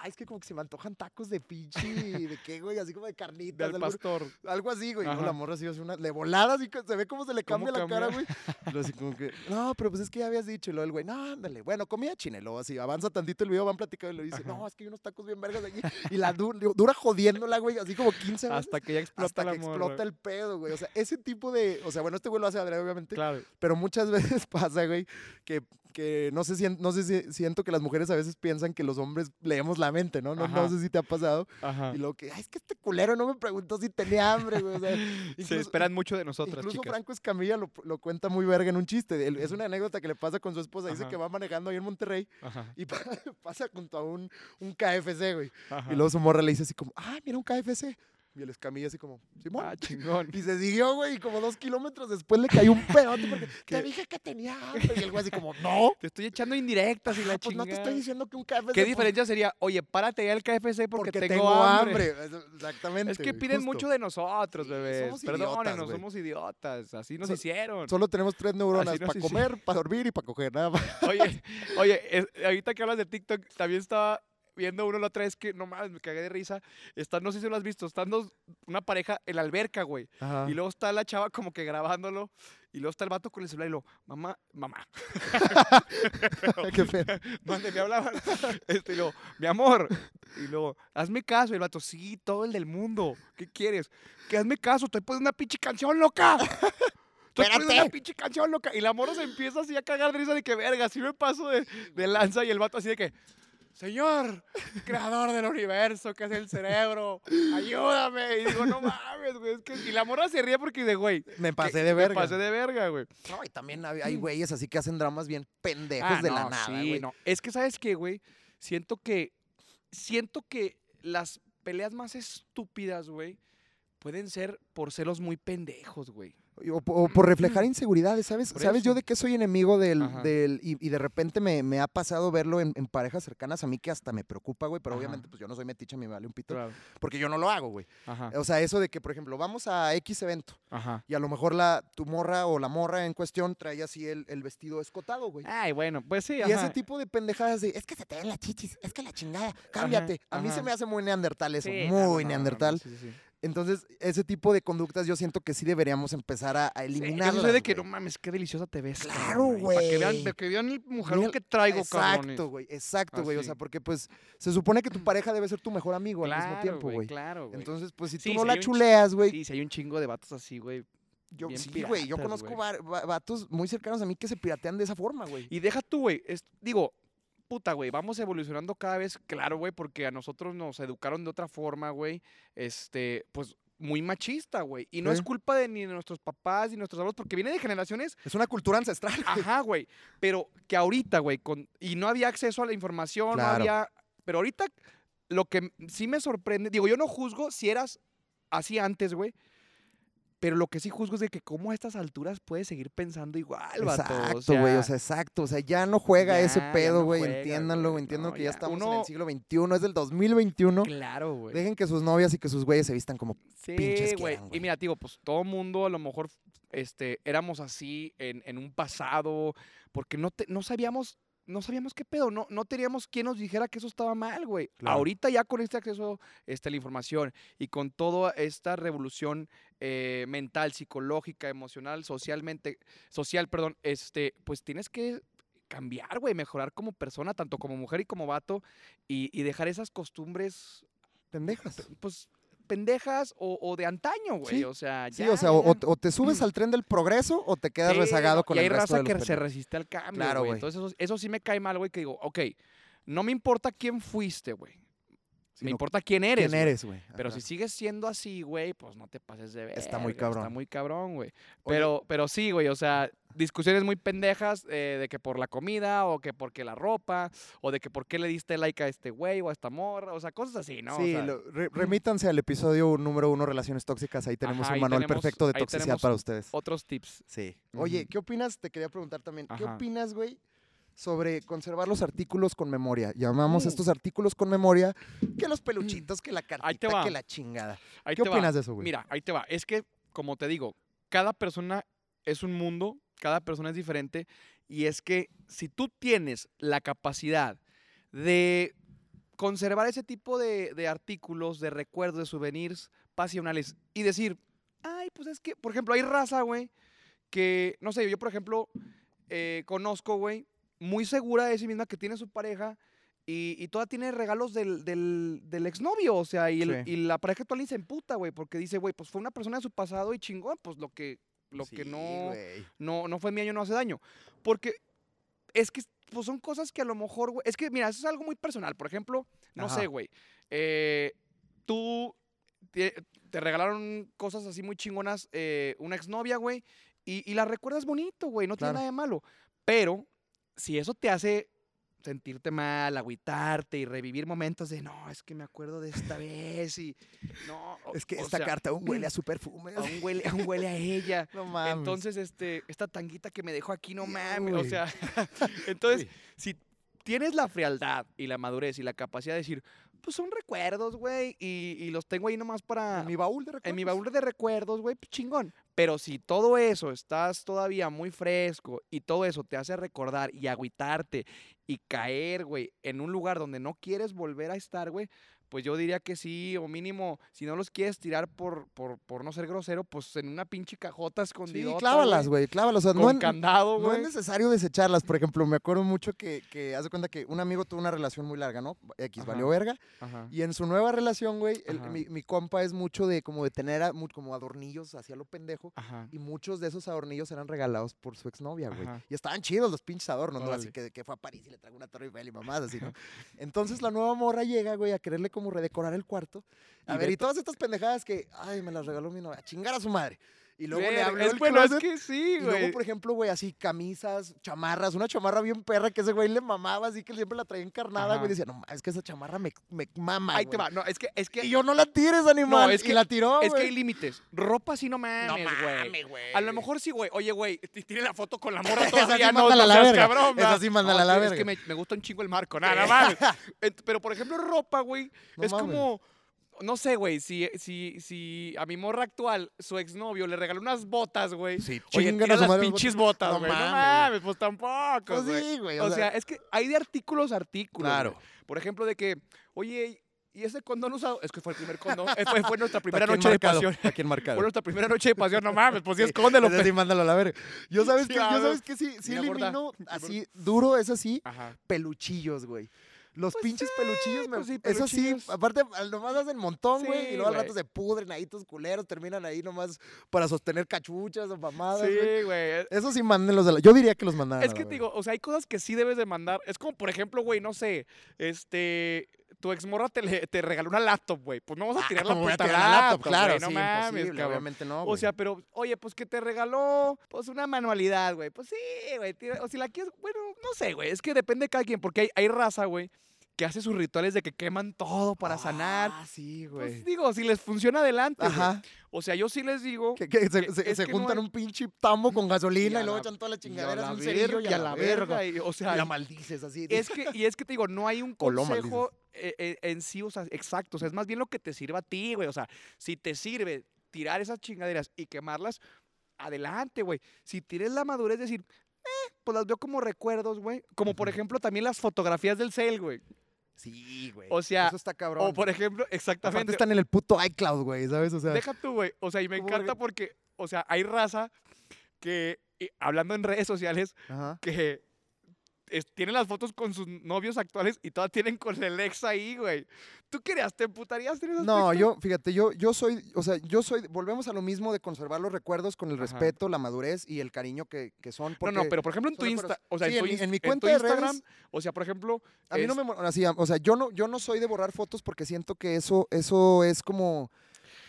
ay, es que como que se me antojan tacos de pinche, ¿de qué, güey? Así como de carnitas, al algo, pastor. algo así, güey. La morra así hace una, de volada, así se ve cómo se le ¿Cómo cambia la cara, güey. cambia? Luego así como que, no, pero pues es que ya habías dicho. Y luego el güey, no, ándale, bueno, comida luego así avanza tantito el video, van platicando y le dice, Ajá. no, es que hay unos tacos bien vergas aquí. Y la du- dura jodiéndola, güey, así como 15 veces. Hasta que ya explota hasta la que explota el pedo, güey. O sea, ese tipo de. O sea, bueno, este güey lo hace adrede, obviamente. Claro. Pero muchas *laughs* veces pasa, güey, que, que no sé, si, no sé si siento que las mujeres a veces piensan que los hombres leemos la mente, ¿no? No, no sé si te ha pasado. Ajá. Y luego que, ay, es que este culero no me preguntó si tenía hambre, güey. O sea, *laughs* Se esperan mucho de nosotras, Incluso chicas. Franco Escamilla lo, lo cuenta muy verga en un chiste. Es una anécdota que le pasa con su esposa. Dice Ajá. que va manejando ahí en Monterrey Ajá. y pa- *laughs* pasa junto a un, un KFC, güey. Y luego su morra le dice así como, ah, mira un KFC. Y el Escamilla así como, Simón. Ah, chingón. Y se siguió, güey, y como dos kilómetros después le cayó un pedote porque *laughs* te dije que tenía hambre. Y el güey así como, no. Te estoy echando indirectas y la Ah, pues no te chingada. estoy diciendo que un KFC. ¿Qué diferencia sería? Oye, párate ya al KFC porque, Porque, tengo, hambre. Exactamente. Es que güey, piden justo. mucho de nosotros, Sí, bebés. somos Perdónenos, güey. somos idiotas. Así nos So- hicieron. Solo tenemos tres neuronas, para comer, para dormir y para coger, nada más. *laughs* Oye, oye, es- ahorita que hablas de TikTok, también estaba viendo uno la otra vez que, no mames, me cagué de risa. Están, no sé si lo has visto, están dos, una pareja en la alberca, güey. Y luego está la chava como que grabándolo. Y luego está el vato con el celular y lo, mamá, mamá, *laughs* Qué pena. *laughs* ¿dónde me hablaban? Este, y luego, mi amor. Y luego, hazme caso. Y el vato, sí, todo el del mundo. ¿Qué quieres? Que hazme caso, estoy poniendo una pinche canción, loca. *laughs* Estoy poniendo una Espérate. pinche canción, loca. Y la morra se empieza así a cagar de risa de que, verga, así me paso de, de lanza. Y el vato así de que, Señor, creador del universo, que es el cerebro, ayúdame. Y digo, no mames, güey. es que- Y la morra se ríe porque dice, güey, Me pasé de verga. Me pasé de verga, güey. No, y también hay, güeyes así que hacen dramas bien pendejos Ah, de no, la nada, sí, güey. no. Es que, ¿sabes qué, güey? Siento que. Siento que las peleas más estúpidas, güey, pueden ser por celos muy pendejos, güey. O, o por reflejar inseguridades, ¿sabes? ¿Sabes yo de qué soy enemigo del... Del y, y de repente me, me ha pasado verlo en, en parejas cercanas a mí que hasta me preocupa, güey, pero Ajá. obviamente pues yo no soy metiche, me vale un pito, Claro. porque yo no lo hago, güey. Ajá. O sea, eso de que, por ejemplo, vamos a X evento Ajá. y a lo mejor la, tu morra o la morra en cuestión trae así el, el vestido escotado, güey. Ay, bueno, pues sí, Y ajá. ese tipo de pendejadas de, es que se te ven las chichis, es que la chingada, cámbiate. a mí se ajá. me hace muy neandertal eso, Sí, muy no, no, no, no, neandertal. sí, sí, sí. Entonces, ese tipo de conductas yo siento que sí deberíamos empezar a, a Sí, eliminarlas. Eso de que no güey. mames, qué deliciosa te ves. Claro, cabrón, y Para que vean, güey. para que vean el mujerón que traigo, cabrones. Exacto, güey, exacto, güey. O sea, porque pues se supone que tu *clears throat* pareja debe ser tu mejor amigo al mismo tiempo, güey. Claro, güey. Entonces, pues si Sí, tú no si la chuleas, güey. Sí, si hay un chingo de vatos así, güey. yo sí, güey. Yo conozco güey. va- va- vatos muy cercanos a mí que se piratean de esa forma, güey. Y deja tú, güey. Digo, puta, güey. Vamos evolucionando cada vez, claro, güey, porque a nosotros nos educaron de otra forma, güey. Este, pues muy machista, güey. Y no es culpa de ni de nuestros papás ni de nuestros abuelos, porque viene de generaciones Es una cultura ancestral. güey. Ajá, güey. Pero que ahorita, güey, con, y no había acceso a la información, no había. Pero ahorita lo que sí me sorprende, digo, yo no juzgo si eras así antes, güey. Pero lo que sí juzgo es de que cómo a estas alturas puedes seguir pensando igual, vato. Exacto, güey, o sea, exacto, o sea, ya no juega ese ya, pedo, no güey, juega, entiéndanlo, güey, entiendan no, que ya ya. estamos en Uno- el siglo XXI, es del 2021, Claro, güey. dejen que sus novias y que sus güeyes se vistan como Sí, pinches güey. Y mira, digo, pues todo mundo a lo mejor este, éramos así en, en un pasado, porque no, te- no sabíamos, no sabíamos qué pedo, no, no teníamos quien nos dijera que eso estaba mal, güey. Claro. Ahorita ya con este acceso este, a la información y con toda esta revolución eh, mental, psicológica, emocional, socialmente, social, perdón, este, pues tienes que cambiar, güey, mejorar como persona, tanto como mujer y como vato, y, y dejar esas costumbres pendejas. pues pendejas o, o de antaño, güey. Sí. O sea, Sí, ya, o sea, o, te subes al tren del progreso o te quedas Sí, rezagado con y el hay resto raza de los que se resiste al cambio, Claro, güey. güey. Entonces eso, eso sí me cae mal, güey, que digo, ok, no me importa quién fuiste, güey. Me importa quién eres. ¿Quién eres, güey? Pero si sigues siendo así, güey, pues no te pases de ver. Está muy cabrón. Está muy cabrón, güey. Pero, pero sí, güey, o sea, discusiones muy pendejas eh, de que por la comida o que porque la ropa o de que por qué le diste like a este güey o a esta morra, o sea, cosas así, ¿no? O Sí, sea, lo- re- *clears throat* remítanse al episodio número uno, Relaciones Tóxicas. Ahí tenemos Ajá, un manual tenemos- perfecto de toxicidad para ustedes. otros tips. Sí. Oye. ¿qué opinas? Te quería preguntar también. ¿Qué opinas, güey, sobre conservar los artículos con memoria? Llamamos Uh. estos artículos con memoria que los peluchitos, que la cartita, que la chingada. Ahí ¿Qué va. opinas de eso, güey? Mira, ahí te va. Es que, como te digo, cada persona es un mundo, cada persona es diferente. Y es que si tú tienes la capacidad de conservar ese tipo de, de artículos, de recuerdos, de souvenirs pasionales y decir, ay, pues es que, por ejemplo, hay raza, güey, que, no sé, yo, por ejemplo, eh, conozco, güey, muy segura de sí misma que tiene su pareja y, y toda tiene regalos del, del, del exnovio, o sea, y, el- Sí. y la pareja actual se emputa, güey, porque dice, güey, pues fue una persona de su pasado y chingón, pues lo que, lo que no, no, no fue mi año no hace daño. Porque es que pues son cosas que a lo mejor, güey, es que mira, eso es algo muy personal. Por ejemplo, no Ajá. sé, güey, eh, tú te, te regalaron cosas así muy chingonas, eh, una exnovia, güey, y, y la recuerdas bonito, güey, no Claro. tiene nada de malo. Pero si eso te hace sentirte mal, agüitarte y revivir momentos de, no, es que me acuerdo de esta vez y no. Es que esta sea, carta aún huele a *clears throat* su perfume. aún huele, aún huele a ella. *laughs* No mames. Entonces, este, esta tanguita que me dejó aquí, no mames. O sea, *laughs* entonces, Uy. si tienes la frialdad y la madurez y la capacidad de decir, pues son recuerdos, güey, y, y los tengo ahí nomás para. en mi baúl de recuerdos. En mi baúl de recuerdos, güey, pues chingón. Pero si todo eso estás todavía muy fresco y todo eso te hace recordar y agüitarte y caer, güey, en un lugar donde no quieres volver a estar, güey, pues yo diría que sí, o mínimo, si no los quieres tirar por, por, por no ser grosero, pues en una pinche cajota Sí, escondida. clávalas, güey, clávalas. O sea, Con no, candado, no es necesario desecharlas. Por ejemplo, me acuerdo mucho que, que haz de cuenta que un amigo tuvo una relación muy larga, ¿no? X Ajá. valió verga. Ajá. Y en su nueva relación, güey, mi, mi compa es mucho de como de tener a- como adornillos hacia lo pendejo. Ajá. Y muchos de esos adornillos eran regalados por su exnovia, güey. Y estaban chidos los pinches adornos, ¿no? Así que, que fue a París y le trajo una torre Eiffel y mamás así, ¿no? Entonces la nueva morra llega, güey, a quererle como redecorar el cuarto. A Y ver, ve y todas estas pendejadas que, ay, me las regaló mi novia, a chingar a su madre. Y luego le habló es el bueno, es que sí, y luego, güey. por ejemplo, güey, así camisas, chamarras, una chamarra bien perra que ese güey le mamaba, así que siempre la traía encarnada, Ajá. güey. Decía, no, es que esa chamarra me, me mama. Ahí te güey". va. No, es que, es que, Y yo no la tires, animal. es y que- la tiró, es que hay güey. límites. Ropa sí no mames, No güey. mames, güey. A lo mejor sí, güey. Oye, güey, tiene la foto con la morra *laughs* Esa sí todavía, no, no la seas verga. cabrón, Esa sí mándala a la es verga. que me, me gusta un chingo el marco, nada más. *laughs* Pero, por ejemplo, ropa, güey, No es mames. como... No sé, güey, si, si, si a mi morra actual, su exnovio, le regaló unas botas, güey. Sí, Oye, tira las pinches botas, güey. No mames, mames, pues tampoco, Pues güey. sí, güey. O sea, es que hay de artículos a artículos. Claro. Por ejemplo, de que, oye, ¿y ese condón usado? Es que fue el primer condón. eh, Fue, fue nuestra *laughs* primera noche de pasión. Aquí enmarcado. Fue nuestra primera noche de pasión. No mames, pues sí, escóndelo. Sí, mándalo a la verga. Yo *laughs* sabes Sí, que, yo sabes que sí, sí elimino *laughs* así, duro, es así, peluchillos, güey. Los Pues pinches peluchillos, me- pues sí, eso sí, aparte, al- nomás hacen montón, güey, Sí, y luego al rato se pudren ahí tus culeros, terminan ahí nomás para sostener cachuchas o mamadas, güey. Sí, güey. Eso sí, mándenlos de la... Yo diría que los mandaran. Es que te digo, o sea, hay cosas que sí debes de mandar. Es como, por ejemplo, güey, no sé, este, tu exmorra te, te regaló una laptop, güey. Pues no vamos a Ah, tirar la ¿cómo voy a puta tirar la laptop? laptop, Claro, güey, no sí, mames, cabrón. obviamente no, O sea, pero, oye, pues que te regaló, pues una manualidad, güey. Pues sí, güey. O si la quieres, bueno, no sé, güey. Es que depende de cada quien, porque hay, hay raza, güey, que hace sus rituales de que queman todo para sanar. Ah, sí, Pues güey. digo, si les funciona adelante. güey. Ajá. O sea, yo sí les digo. Que, que se, que se- es se que no juntan hay- un pinche tambo con gasolina Y luego la- echan toda la y a chingadera la en un cerillo y a la verga. y, o Y sea, la maldices así. es que, y es que te digo, no hay un *laughs* consejo eh, eh, en sí, o sea, exacto. O sea, es más bien lo que te sirva a ti, güey. O sea, si te sirve tirar esas chingaderas y quemarlas, adelante, güey. Si tienes la madurez de decir, eh, pues las veo como recuerdos, güey. Como por ejemplo también las fotografías del cel, güey. Sí, güey. O sea, Eso está cabrón. O por ejemplo, Aparte exactamente. están en el puto iCloud, güey, ¿sabes? O sea, Deja tú, güey. O sea, y me ¿Cómo encanta porque, o sea, hay raza que, hablando en redes sociales, ajá. que es- tienen las fotos con sus novios actuales y todas tienen con el ex ahí, güey. ¿Tú querías? ¿Te emputarías No, yo, fíjate, yo, yo soy, o sea, yo soy, volvemos a lo mismo de conservar los recuerdos con el Ajá. respeto, la madurez y el cariño que, que son. No, no, pero por ejemplo en tu. Insta, o sea, Sí, en, tu en mi- en tu cuenta de redes- Instagram, o sea, por ejemplo, a mí no me, así, o sea, yo no, yo no soy de borrar fotos porque siento que eso, eso es como,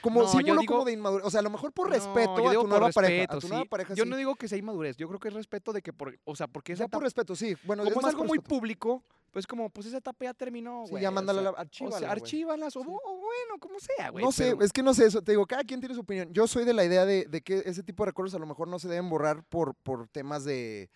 como No, símbolo digo- como de inmadurez. O sea, a lo mejor por respeto a tu nueva pareja. A tu nueva sí. pareja Yo sí. no digo que sea inmadurez, yo creo que es respeto de que, por, o sea, porque esa Ya por respeto, sí. Bueno, como es, más algo muy público, pues como, pues esa etapa ya terminó, Sí, güey. ya o mándala, sea, archívala, O sea, güey. archívalas, o, Sí. o bueno, como sea, güey. No sé, pero- es que no sé eso. Te digo, cada quien tiene su opinión. Yo soy de la idea de, de que ese tipo de recuerdos a lo mejor no se deben borrar por, por temas de,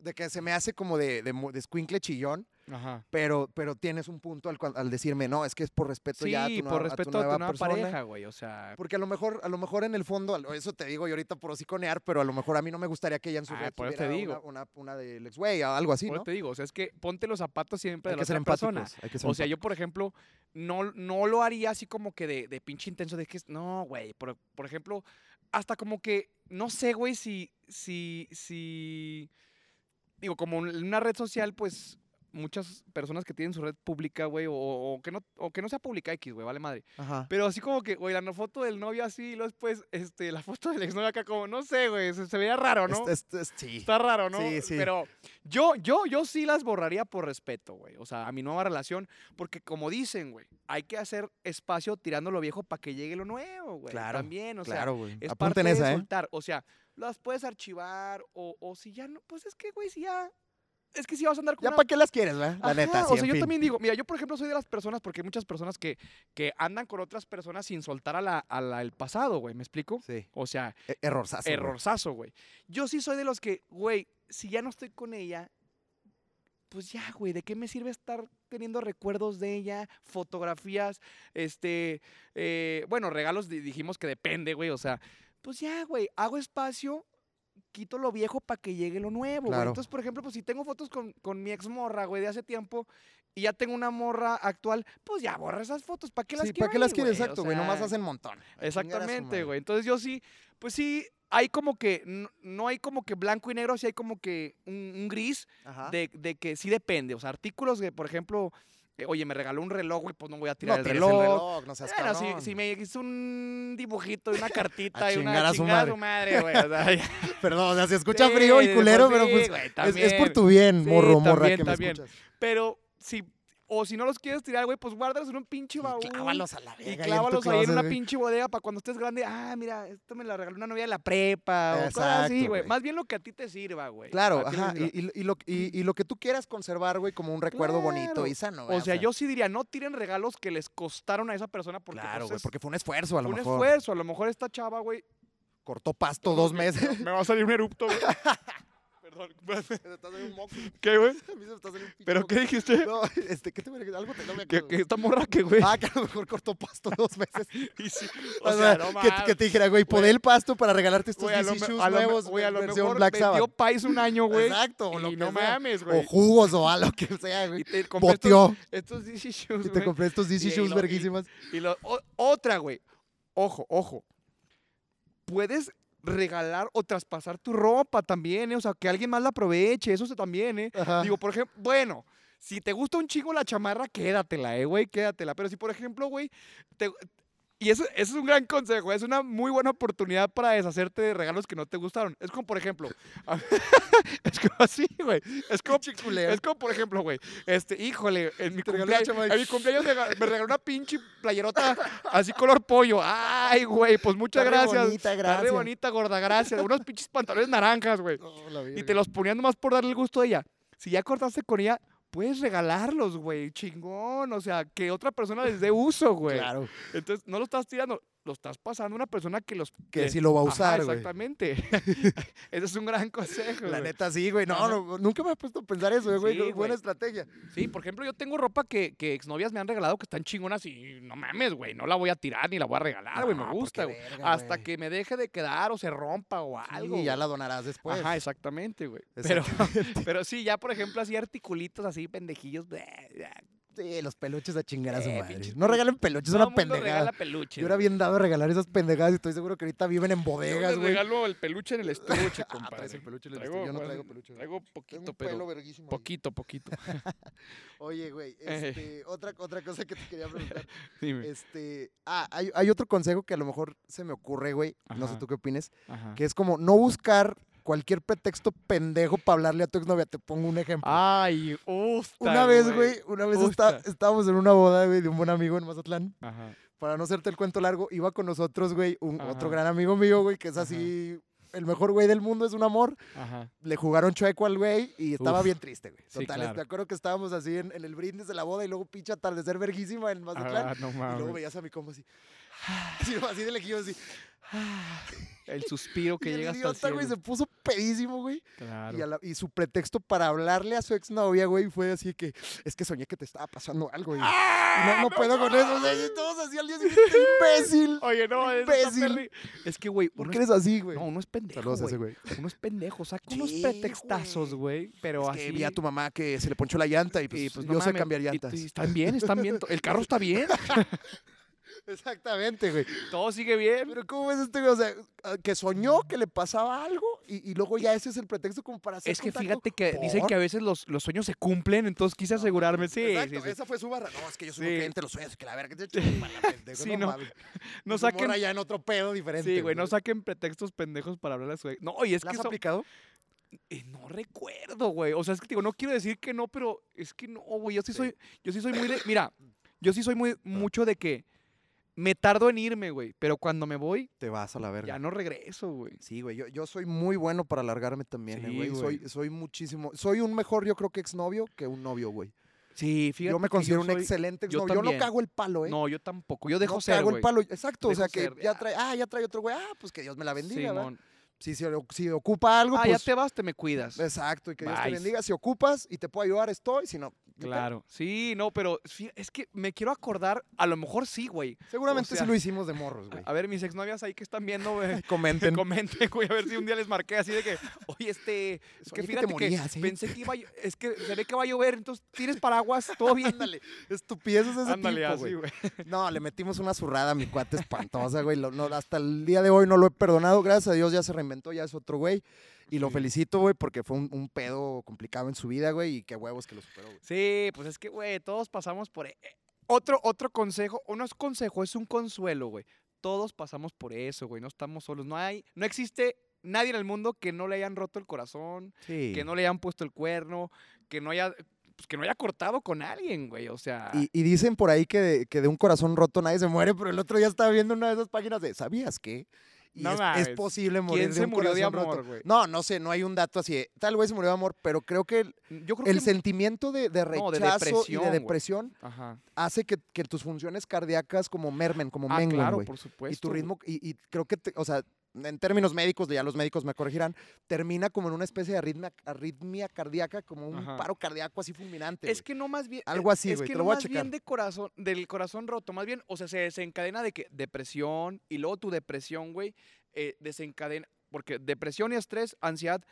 de que se me hace como de, de, de escuincle chillón, Ajá. pero, pero tienes un punto al, cual- al decirme, no, es que es por respeto Sí, ya a tu nueva, por respeto a tu nueva nueva persona. pareja, güey, o sea... Porque a lo mejor, a lo mejor en el fondo, eso te digo yo ahorita por hociconear, pero a lo mejor a mí no me gustaría que ella en su Ah, red por te digo. Una, una, una del ex güey o algo así, por ¿no? te digo, o sea, es que ponte los zapatos siempre Hay de que la ser otra persona. hay que ser O sea, yo, empáticos. por ejemplo, no, no lo haría así como que de, de pinche intenso de que es- no, güey. Por, por ejemplo, hasta como que, no sé, güey, si, si, si, digo, como una red social, pues muchas personas que tienen su red pública, güey, o, o que no, o que no sea pública X, güey, vale madre. Ajá. Pero así como que, güey, la foto del novio así, y luego después, este, la foto del exnovio acá como, no sé, güey, se, se veía raro, ¿no? Es- es- es- sí. Está raro, ¿no? Sí, sí. Pero yo, yo, yo sí las borraría por respeto, güey. O sea, a mi nueva relación. Porque como dicen, güey, hay que hacer espacio tirando lo viejo para que llegue lo nuevo, güey. Claro, También, o claro, sea, es Apunten parte esa, de ¿eh? soltar. O sea, las puedes archivar o, o si ya no, pues es que, güey, si ya... Es que si vas a andar con ¿Ya una- para qué las quieres, verdad? La Ajá, neta, sí, o sea, yo fin. también digo, mira, yo por ejemplo soy de las personas, porque hay muchas personas que, que andan con otras personas sin soltar a la, a la- el pasado, güey, ¿me explico? Sí. O sea, E- Errorzazo. errorzazo, güey. Yo sí soy de los que, güey, si ya no estoy con ella, pues ya, güey, ¿de qué me sirve estar teniendo recuerdos de ella, fotografías, este, eh, bueno, regalos, di- dijimos que depende, güey, o sea, pues ya, güey, hago espacio, quito lo viejo para que llegue lo nuevo, güey. Entonces, por ejemplo, pues si tengo fotos con, con mi ex morra, güey, de hace tiempo, y ya tengo una morra actual, pues ya borra esas fotos, ¿para qué las Sí, quiero ¿para qué las quieres? güey? O Exacto, güey. Nomás sea, hacen montón. Exactamente, güey. Entonces yo sí, pues sí, hay como que, no, no hay como que blanco y negro, sí hay como que un, un gris de, de que sí depende. O sea, artículos que, por ejemplo, eh, oye, me regaló un reloj, güey, pues no voy a tirar no el reloj. el reloj, no seas Bueno, si, si me hizo un dibujito y una *laughs* cartita A y una a su madre. su madre, güey. O sea, *laughs* Perdón, o sea, se escucha Sí, frío y culero, pues pero pues güey, es, por tu bien, Sí, morro, morra, también, que me también. escuchas. Pero si, o si no los quieres tirar, güey, pues guárdalos en un pinche Y baúl. clávalos a la Y verga. tu clávalos ahí en una güey. pinche bodega para cuando estés grande. Ah, mira, esto me la regaló una novia de la prepa. o cosas así, Exacto, güey. güey. Más bien lo que a ti te sirva, güey. Claro, ajá. Y, y- y lo, y- y lo que tú quieras conservar, güey, como un recuerdo bonito Claro. y sano, o güey, sea, yo sí diría, no tiren regalos que les costaron a esa persona porque Claro, pues, güey, es porque fue un esfuerzo a lo un mejor. esfuerzo. A lo mejor esta chava, güey. Cortó pasto dos *laughs* meses. Me va a salir un erupto, güey. *laughs* Perdón. *laughs* ¿Qué, güey? *laughs* ¿Pero qué dijiste? No, este, ¿qué te voy a? Algo te no me acuerdo. que esta morra que, güey. Ah, que a lo mejor cortó pasto *laughs* dos meses. Y sí, O, sea, que, que te dijera, güey, podé el pasto para regalarte estos Güey, a me- shoes a me- nuevos, güey, a lo mejor Black vendió pais un año, güey. Exacto, o y lo que no sea. mames, O güey. jugos o algo que sea, güey. Y te compré estos, Boteó estos DC shoes, Y te compré estos DC Y- shoes verguísimas. Y lo- o- otra, güey. Ojo, ojo. Puedes regalar o traspasar tu ropa también, ¿eh? O sea, que alguien más la aproveche. Eso también, ¿eh? Ajá. Digo, por ejemplo, bueno, si te gusta un chingo la chamarra, quédatela, ¿eh, güey? Quédatela. Pero si, por ejemplo, güey, te- Y eso, eso es un gran consejo, es una muy buena oportunidad para deshacerte de regalos que no te gustaron. Es como, por ejemplo, *laughs* es como así, güey. Es como, es como, por ejemplo, güey, este, híjole, en mi cumpleaños, en mi cumpleaños me rega- me regaló una pinche playerota así color pollo. Ay, güey, pues muchas Está re gracias. bonita, Está re gracias. bonita, gorda, gracias. Unos pinches pantalones naranjas, güey. No, *laughs* la Y te los ponías nomás por darle el gusto a ella. Si ya cortaste con ella, puedes regalarlos, güey. Chingón. O sea, que otra persona les dé uso, güey. Claro. Entonces, no lo estás tirando, lo estás pasando a una persona que los... Que sí lo va a usar, güey. Exactamente. *laughs* *laughs* Ese es un gran consejo, La neta, sí, güey. No, nunca me he puesto a pensar eso, güey. Sí, Buena estrategia. Sí, por ejemplo, yo tengo ropa que, que exnovias me han regalado que están chingonas y no mames, güey. No la voy a tirar ni la voy a regalar, güey. No, me gusta, güey. Hasta que me deje de quedar o se rompa o algo. y ya la donarás después. Ajá, exactamente, güey. Pero, *laughs* pero sí, ya por ejemplo, así articulitos así, pendejillos. bleh, bleh. Sí, los peluches a chingar a su Eh, madre. No regalen peluches, es una pendejada. regala. Yo era bien dado a regalar esas pendejadas y estoy seguro que ahorita viven en bodegas, les güey. regalo el peluche en el estuche, *laughs* Ah, compadre. traes el peluche en el Traigo, estuche, Yo no traigo peluche. Traigo Tengo poquito, un pelo pero poquito, poquito. *laughs* Oye, güey, *laughs* este, otra, otra cosa que te quería preguntar. Dime. Este, ah, hay, hay otro consejo que a lo mejor se me ocurre, güey. No sé tú qué opines. Ajá. Que es como no buscar cualquier pretexto pendejo para hablarle a tu exnovia. Te pongo un ejemplo. Ay, usta, una vez, güey, una vez está- estábamos en una boda, güey, de un buen amigo en Mazatlán. Ajá. Para no hacerte el cuento largo, iba con nosotros, güey, un, otro Ajá. gran amigo mío, güey, que es Ajá. así, el mejor güey del mundo, es un amor. Ajá. Le jugaron chueco al güey y estaba Uf. bien triste, güey. Sí, Total, claro. me acuerdo que estábamos así en, en el brindis de la boda y luego pinche atardecer verguísima en Mazatlán. Ah, no y luego veías a mi compa así. así, *laughs* así de lejillo, así. El suspiro que y el llega hasta el idiota, güey, cielo. se puso pedísimo, güey. Claro. Y, a la- y su pretexto para hablarle a su exnovia, güey, fue así que, es que soñé que te estaba pasando algo, y, y ¡Ah! no, no puedo con eso. o sea, y todos así al día siguiente, imbécil. Oye, no, Imbécil. Es que, güey, ¿Por qué es- eres así, güey? No, uno es pendejo, Saludos a ese güey. güey. Uno es pendejo, saca unos Sí, pretextazos, güey. güey. Pero Es así. que vi a tu mamá que se le ponchó la llanta y pues, y, pues, yo sé mames, cambiar llantas. y están bien, están bien. El carro está bien. *laughs* Exactamente, güey. Todo sigue bien. Pero ¿cómo ves este güey? O sea, ah, que soñó que le pasaba algo y, y luego ya ese es el pretexto como para hacer Es que contacto. fíjate que dicen que a veces los, los sueños se cumplen, entonces quise asegurarme. Sí, Exacto, sí, sí. esa fue su barra. No, es que yo soy Sí. un creyente de los sueños, que la verga, te chingada, pendejo, Sí, no, no. *laughs* No saquen. ya en otro pedo diferente. Sí, güey, no saquen pretextos pendejos para hablar a su. No, y es ¿La que has aplicado? eh, no recuerdo, güey. O sea, es que te digo, no quiero decir que no, pero es que no, güey. Yo sí, Sí. soy, yo sí soy muy de. Mira, yo sí soy muy mucho de que me tardo en irme, güey. Pero cuando me voy, Te vas a la verga. ya no regreso, güey. Sí, güey, yo, yo soy muy bueno para alargarme también, eh, güey. soy, soy muchísimo, soy un mejor, yo creo que exnovio que un novio, güey. Sí, fíjate. Yo me considero un soy- excelente yo exnovio. Yo, no cago el palo, ¿eh? No, yo tampoco. Yo dejo no ser, cago el palo. Exacto, o sea que ser, ya trae, ah, ya trae otro güey, ah, pues que Dios me la bendiga. Simón. Si, le- si ocupa algo, Ah, pues ya te vas, te me cuidas. Exacto, y que Dios te bendiga. Si ocupas y te puedo ayudar, estoy. Si no. Claro. Sí, no, pero es que me quiero acordar, a lo mejor sí, güey. Seguramente O sea, sí lo hicimos de morros, güey. A ver, mis exnovias ahí que están viendo, güey. *laughs* Comenten. *laughs* Comenten, güey, a ver si un día les marqué así de que, oye, este, es que Soñé que fíjate que, morías, ¿eh? pensé que iba, es que se ve que va a llover, entonces tienes paraguas, todo bien. Ándale, estupideces de ese Ándale, tipo, así, güey. *laughs* No, le metimos una zurrada a mi cuate espantosa, güey. No, hasta el día de hoy no lo he perdonado. Gracias a Dios ya se ya es otro güey. Y lo Sí. felicito, güey, porque fue un, un pedo complicado en su vida, güey. Y qué huevos que lo superó, güey. Sí, pues es que, güey, todos pasamos por... e- eh, Otro, otro consejo, o no es consejo, es un consuelo, güey. Todos pasamos por eso, güey, no estamos solos. No hay, no existe nadie en el mundo que no le hayan roto el corazón, Sí. que no le hayan puesto el cuerno, que no haya, pues, que no haya cortado con alguien, güey. O sea, Y, y dicen por ahí que de, que de un corazón roto nadie se muere, pero el otro día estaba viendo una de esas páginas de ¿sabías qué? Y No es, posible morir ¿quién de se un murió de amor, roto. No, no sé, no hay un dato así. de, Tal güey se murió de amor, pero creo que el, Yo creo el que... sentimiento de, de No, de rechazo depresión, y de depresión Ajá. hace que, que tus funciones cardíacas como mermen, como Ah, menguen, claro, por supuesto. y tu ritmo, y, y creo que, te- o sea, en términos médicos, ya los médicos me corregirán, termina como en una especie de arritmia, arritmia cardíaca, como un Ajá. paro cardíaco así fulminante. Es que no más bien. Algo así, es güey, que te no lo voy a más checar. bien de corazón, del corazón roto. Más bien, o sea, se desencadena de que depresión y luego tu depresión, güey, eh, desencadena. Porque depresión y estrés, ansiedad,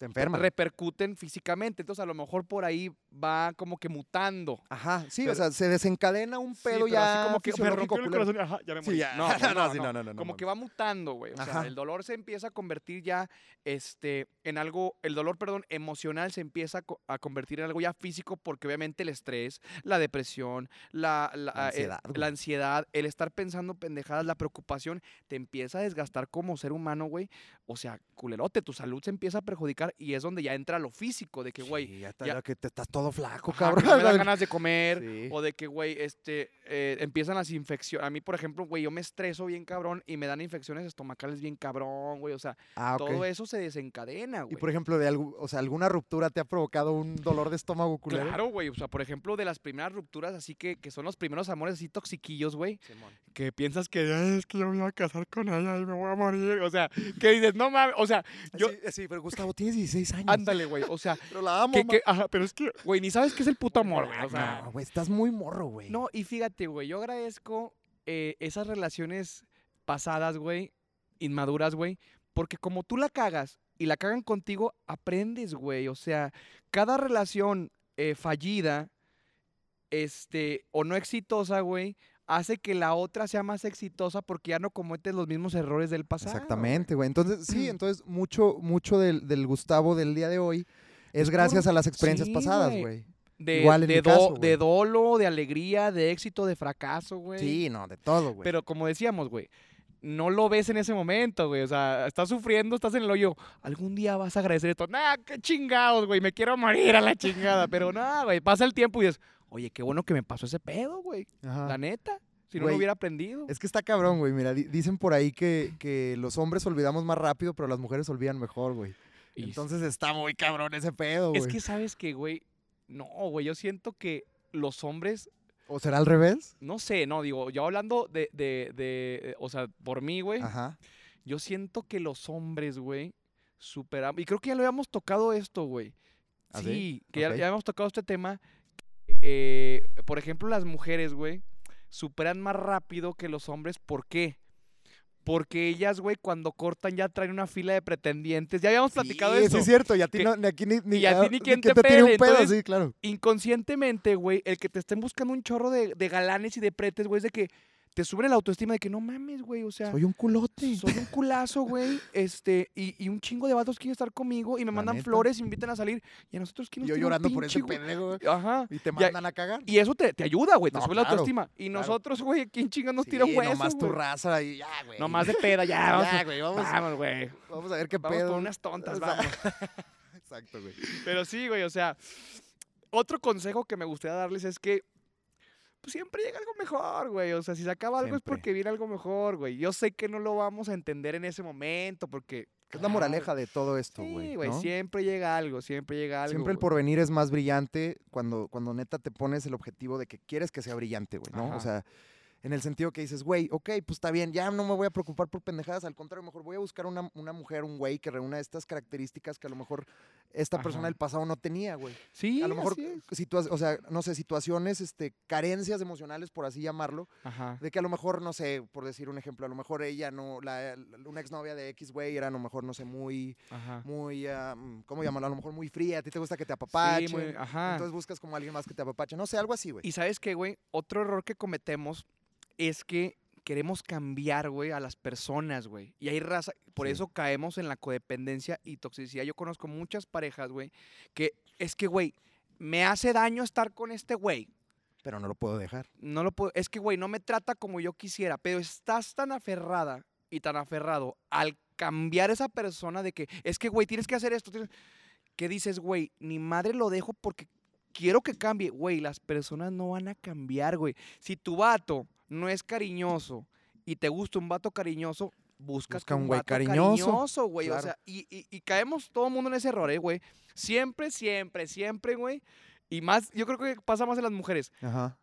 te enferma. repercuten físicamente. Entonces, a lo mejor por ahí va como que mutando. Ajá, sí, Pero- o sea, se desencadena un Sí, pedo pero ya así como que me rompió el corazón ajá, ya me Sí, morí. ya. No, *laughs* No, no, sí, no, no, Como que va mutando, güey. O sea, Ajá. el dolor se empieza a convertir ya este, en algo, el dolor, perdón, emocional se empieza a, co- a convertir en algo ya físico porque obviamente el estrés, la depresión, la, la, La eh, ansiedad, la ansiedad, el estar pensando pendejadas, la preocupación, te empieza a desgastar como ser humano, güey. O sea, culerote, tu salud se empieza a perjudicar y es donde ya entra lo físico, de que, güey, Sí, ya, está- ya- que te estás todo flaco, Ajá, cabrón. que no me dan ganas de comer. Sí. O de que, güey, este, eh, empiezan las infecciones. A mí, por ejemplo, güey, yo me estreso bien cabrón y me dan infecciones estomacales bien cabrón, güey. O sea, Ah, todo eso se desencadena, Y güey. por ejemplo, de algo, o sea, alguna ruptura te ha provocado un dolor de estómago culero. Claro, güey. O sea, por ejemplo, de las primeras rupturas, así que, que son los primeros amores así toxiquillos, güey. Que piensas que "Ay, es que yo me voy a casar con ella y me voy a morir. O sea, que dices, no mames. O sea, yo. Sí, sí, pero Gustavo, tienes 16 años. Ándale, güey. O sea, Pero la amo, que, ajá, pero es que, güey, ni sabes qué es el puto amor, güey. O sea, no, güey, estás muy morro, güey. No, y fíjate, güey, yo agradezco eh, esas relaciones pasadas, güey, inmaduras, güey, porque como tú la cagas y la cagan contigo, aprendes, güey. O sea, cada relación eh, fallida, este, o no exitosa, güey, hace que la otra sea más exitosa porque ya no cometes los mismos errores del pasado. Exactamente, güey. Entonces, sí, *clears throat* entonces mucho, mucho del, del Gustavo del día de hoy es, gracias a las experiencias sí, pasadas, güey. De, Igual en de, mi do- caso, de dolo, de alegría, de éxito, de fracaso, güey. Sí, no, de todo, güey. Pero como decíamos, güey, no lo ves en ese momento, güey. O sea, estás sufriendo, estás en el hoyo. Algún día vas a agradecer esto. Nah, qué chingados, güey. Me quiero morir a la chingada. Pero *laughs* nada, güey. Pasa el tiempo y dices, oye, qué bueno que me pasó ese pedo, güey. La neta. Si no Güey, lo hubiera aprendido. Es que está cabrón, güey. Mira, di- dicen por ahí que, que los hombres olvidamos más rápido, pero las mujeres olvidan mejor, güey. Y Entonces está muy cabrón ese pedo, güey. es que sabes que, güey. No, güey. Yo siento que los hombres. ¿O será al revés? No sé, no, digo, yo hablando de, de, de, o sea, por mí, güey. Ajá. Yo siento que los hombres, güey, superamos. Y creo que ya lo habíamos tocado esto, güey. ¿Ah, sí, sí? que ya, ya habíamos tocado este tema. Eh, por ejemplo, las mujeres, güey, superan más rápido que los hombres. ¿Por qué? Porque ellas, güey, cuando cortan ya traen una fila de pretendientes. Ya habíamos platicado sí, eso. Sí, es cierto. Y a ti, Que- no, ni aquí ni, ni, y a ti ni quien te tire un pedo, entonces- sí, claro. Inconscientemente, güey, el que te estén buscando un chorro de, de galanes y de pretes, güey, es de que te suben la autoestima de que no mames, güey, o sea... Soy un culote. Soy un culazo, güey. *laughs* Este, y, y un chingo de vatos quieren estar conmigo y me La mandan neta. flores y me invitan a salir. Y a nosotros quién Y nos yo un llorando por ese güey? pendejo, güey. Ajá. Y te mandan a cagar. Y eso te, te ayuda, güey. Te No, sube la autoestima. Y claro. nosotros, güey, ¿quién chinga nos Sí, tira hueso, nomás tu güey? raza y ya, güey. Nomás de peda, ya. *laughs* Vamos, Ya, güey, vamos, vamos, güey. vamos a ver qué Vamos pedo. por unas tontas, O sea, vamos. *laughs* Exacto, güey. Pero sí, güey, o sea, otro consejo que me gustaría darles es que pues, siempre llega algo mejor, güey. O sea, si se acaba algo es porque viene algo mejor, güey. Yo sé que no lo vamos a entender en ese momento porque... Es la claro, moraleja de todo esto, Sí, güey. güey, ¿no? siempre llega algo, siempre llega algo. Siempre el güey. porvenir es más brillante cuando, cuando neta te pones el objetivo de que quieres que sea brillante, güey, ¿no? Ajá. O sea, en el sentido que dices, güey, ok, pues está bien, ya no me voy a preocupar por pendejadas, al contrario, mejor voy a buscar una, una mujer, un güey que reúna estas características que a lo mejor esta persona del pasado no tenía, güey. Sí, A lo mejor, o sea, no sé, situaciones, este, carencias emocionales, por así llamarlo, Ajá. de que a lo mejor, no sé, por decir un ejemplo, a lo mejor ella no, la, una exnovia de X güey era a lo mejor, no sé, muy, Ajá. muy, ah, ¿cómo llamarlo? A lo mejor muy fría, a ti te gusta que te apapachen. Sí, muy- ajá. Entonces buscas como alguien más que te apapache. No sé, algo así, güey. Y sabes qué, güey, otro error que cometemos es que queremos cambiar, güey, a las personas, güey. Y hay raza, por Sí. eso caemos en la codependencia y toxicidad. Yo conozco muchas parejas, güey, que es que, güey, me hace daño estar con este güey. Pero no lo puedo dejar. No lo puedo, es que, güey, no me trata como yo quisiera, pero estás tan aferrada y tan aferrado al cambiar esa persona de que, es que, güey, tienes que hacer esto. tienes-", Que dices, güey, ni madre lo dejo porque quiero que cambie. Güey, las personas no van a cambiar, güey. Si tu vato no es cariñoso y te gusta un vato cariñoso, buscas Busca un güey cariñoso, cariñoso, güey. O sea, y, y- y caemos todo el mundo en ese error, eh, güey. Siempre, siempre, siempre, güey. Y más, yo creo que pasa más en las mujeres Ajá.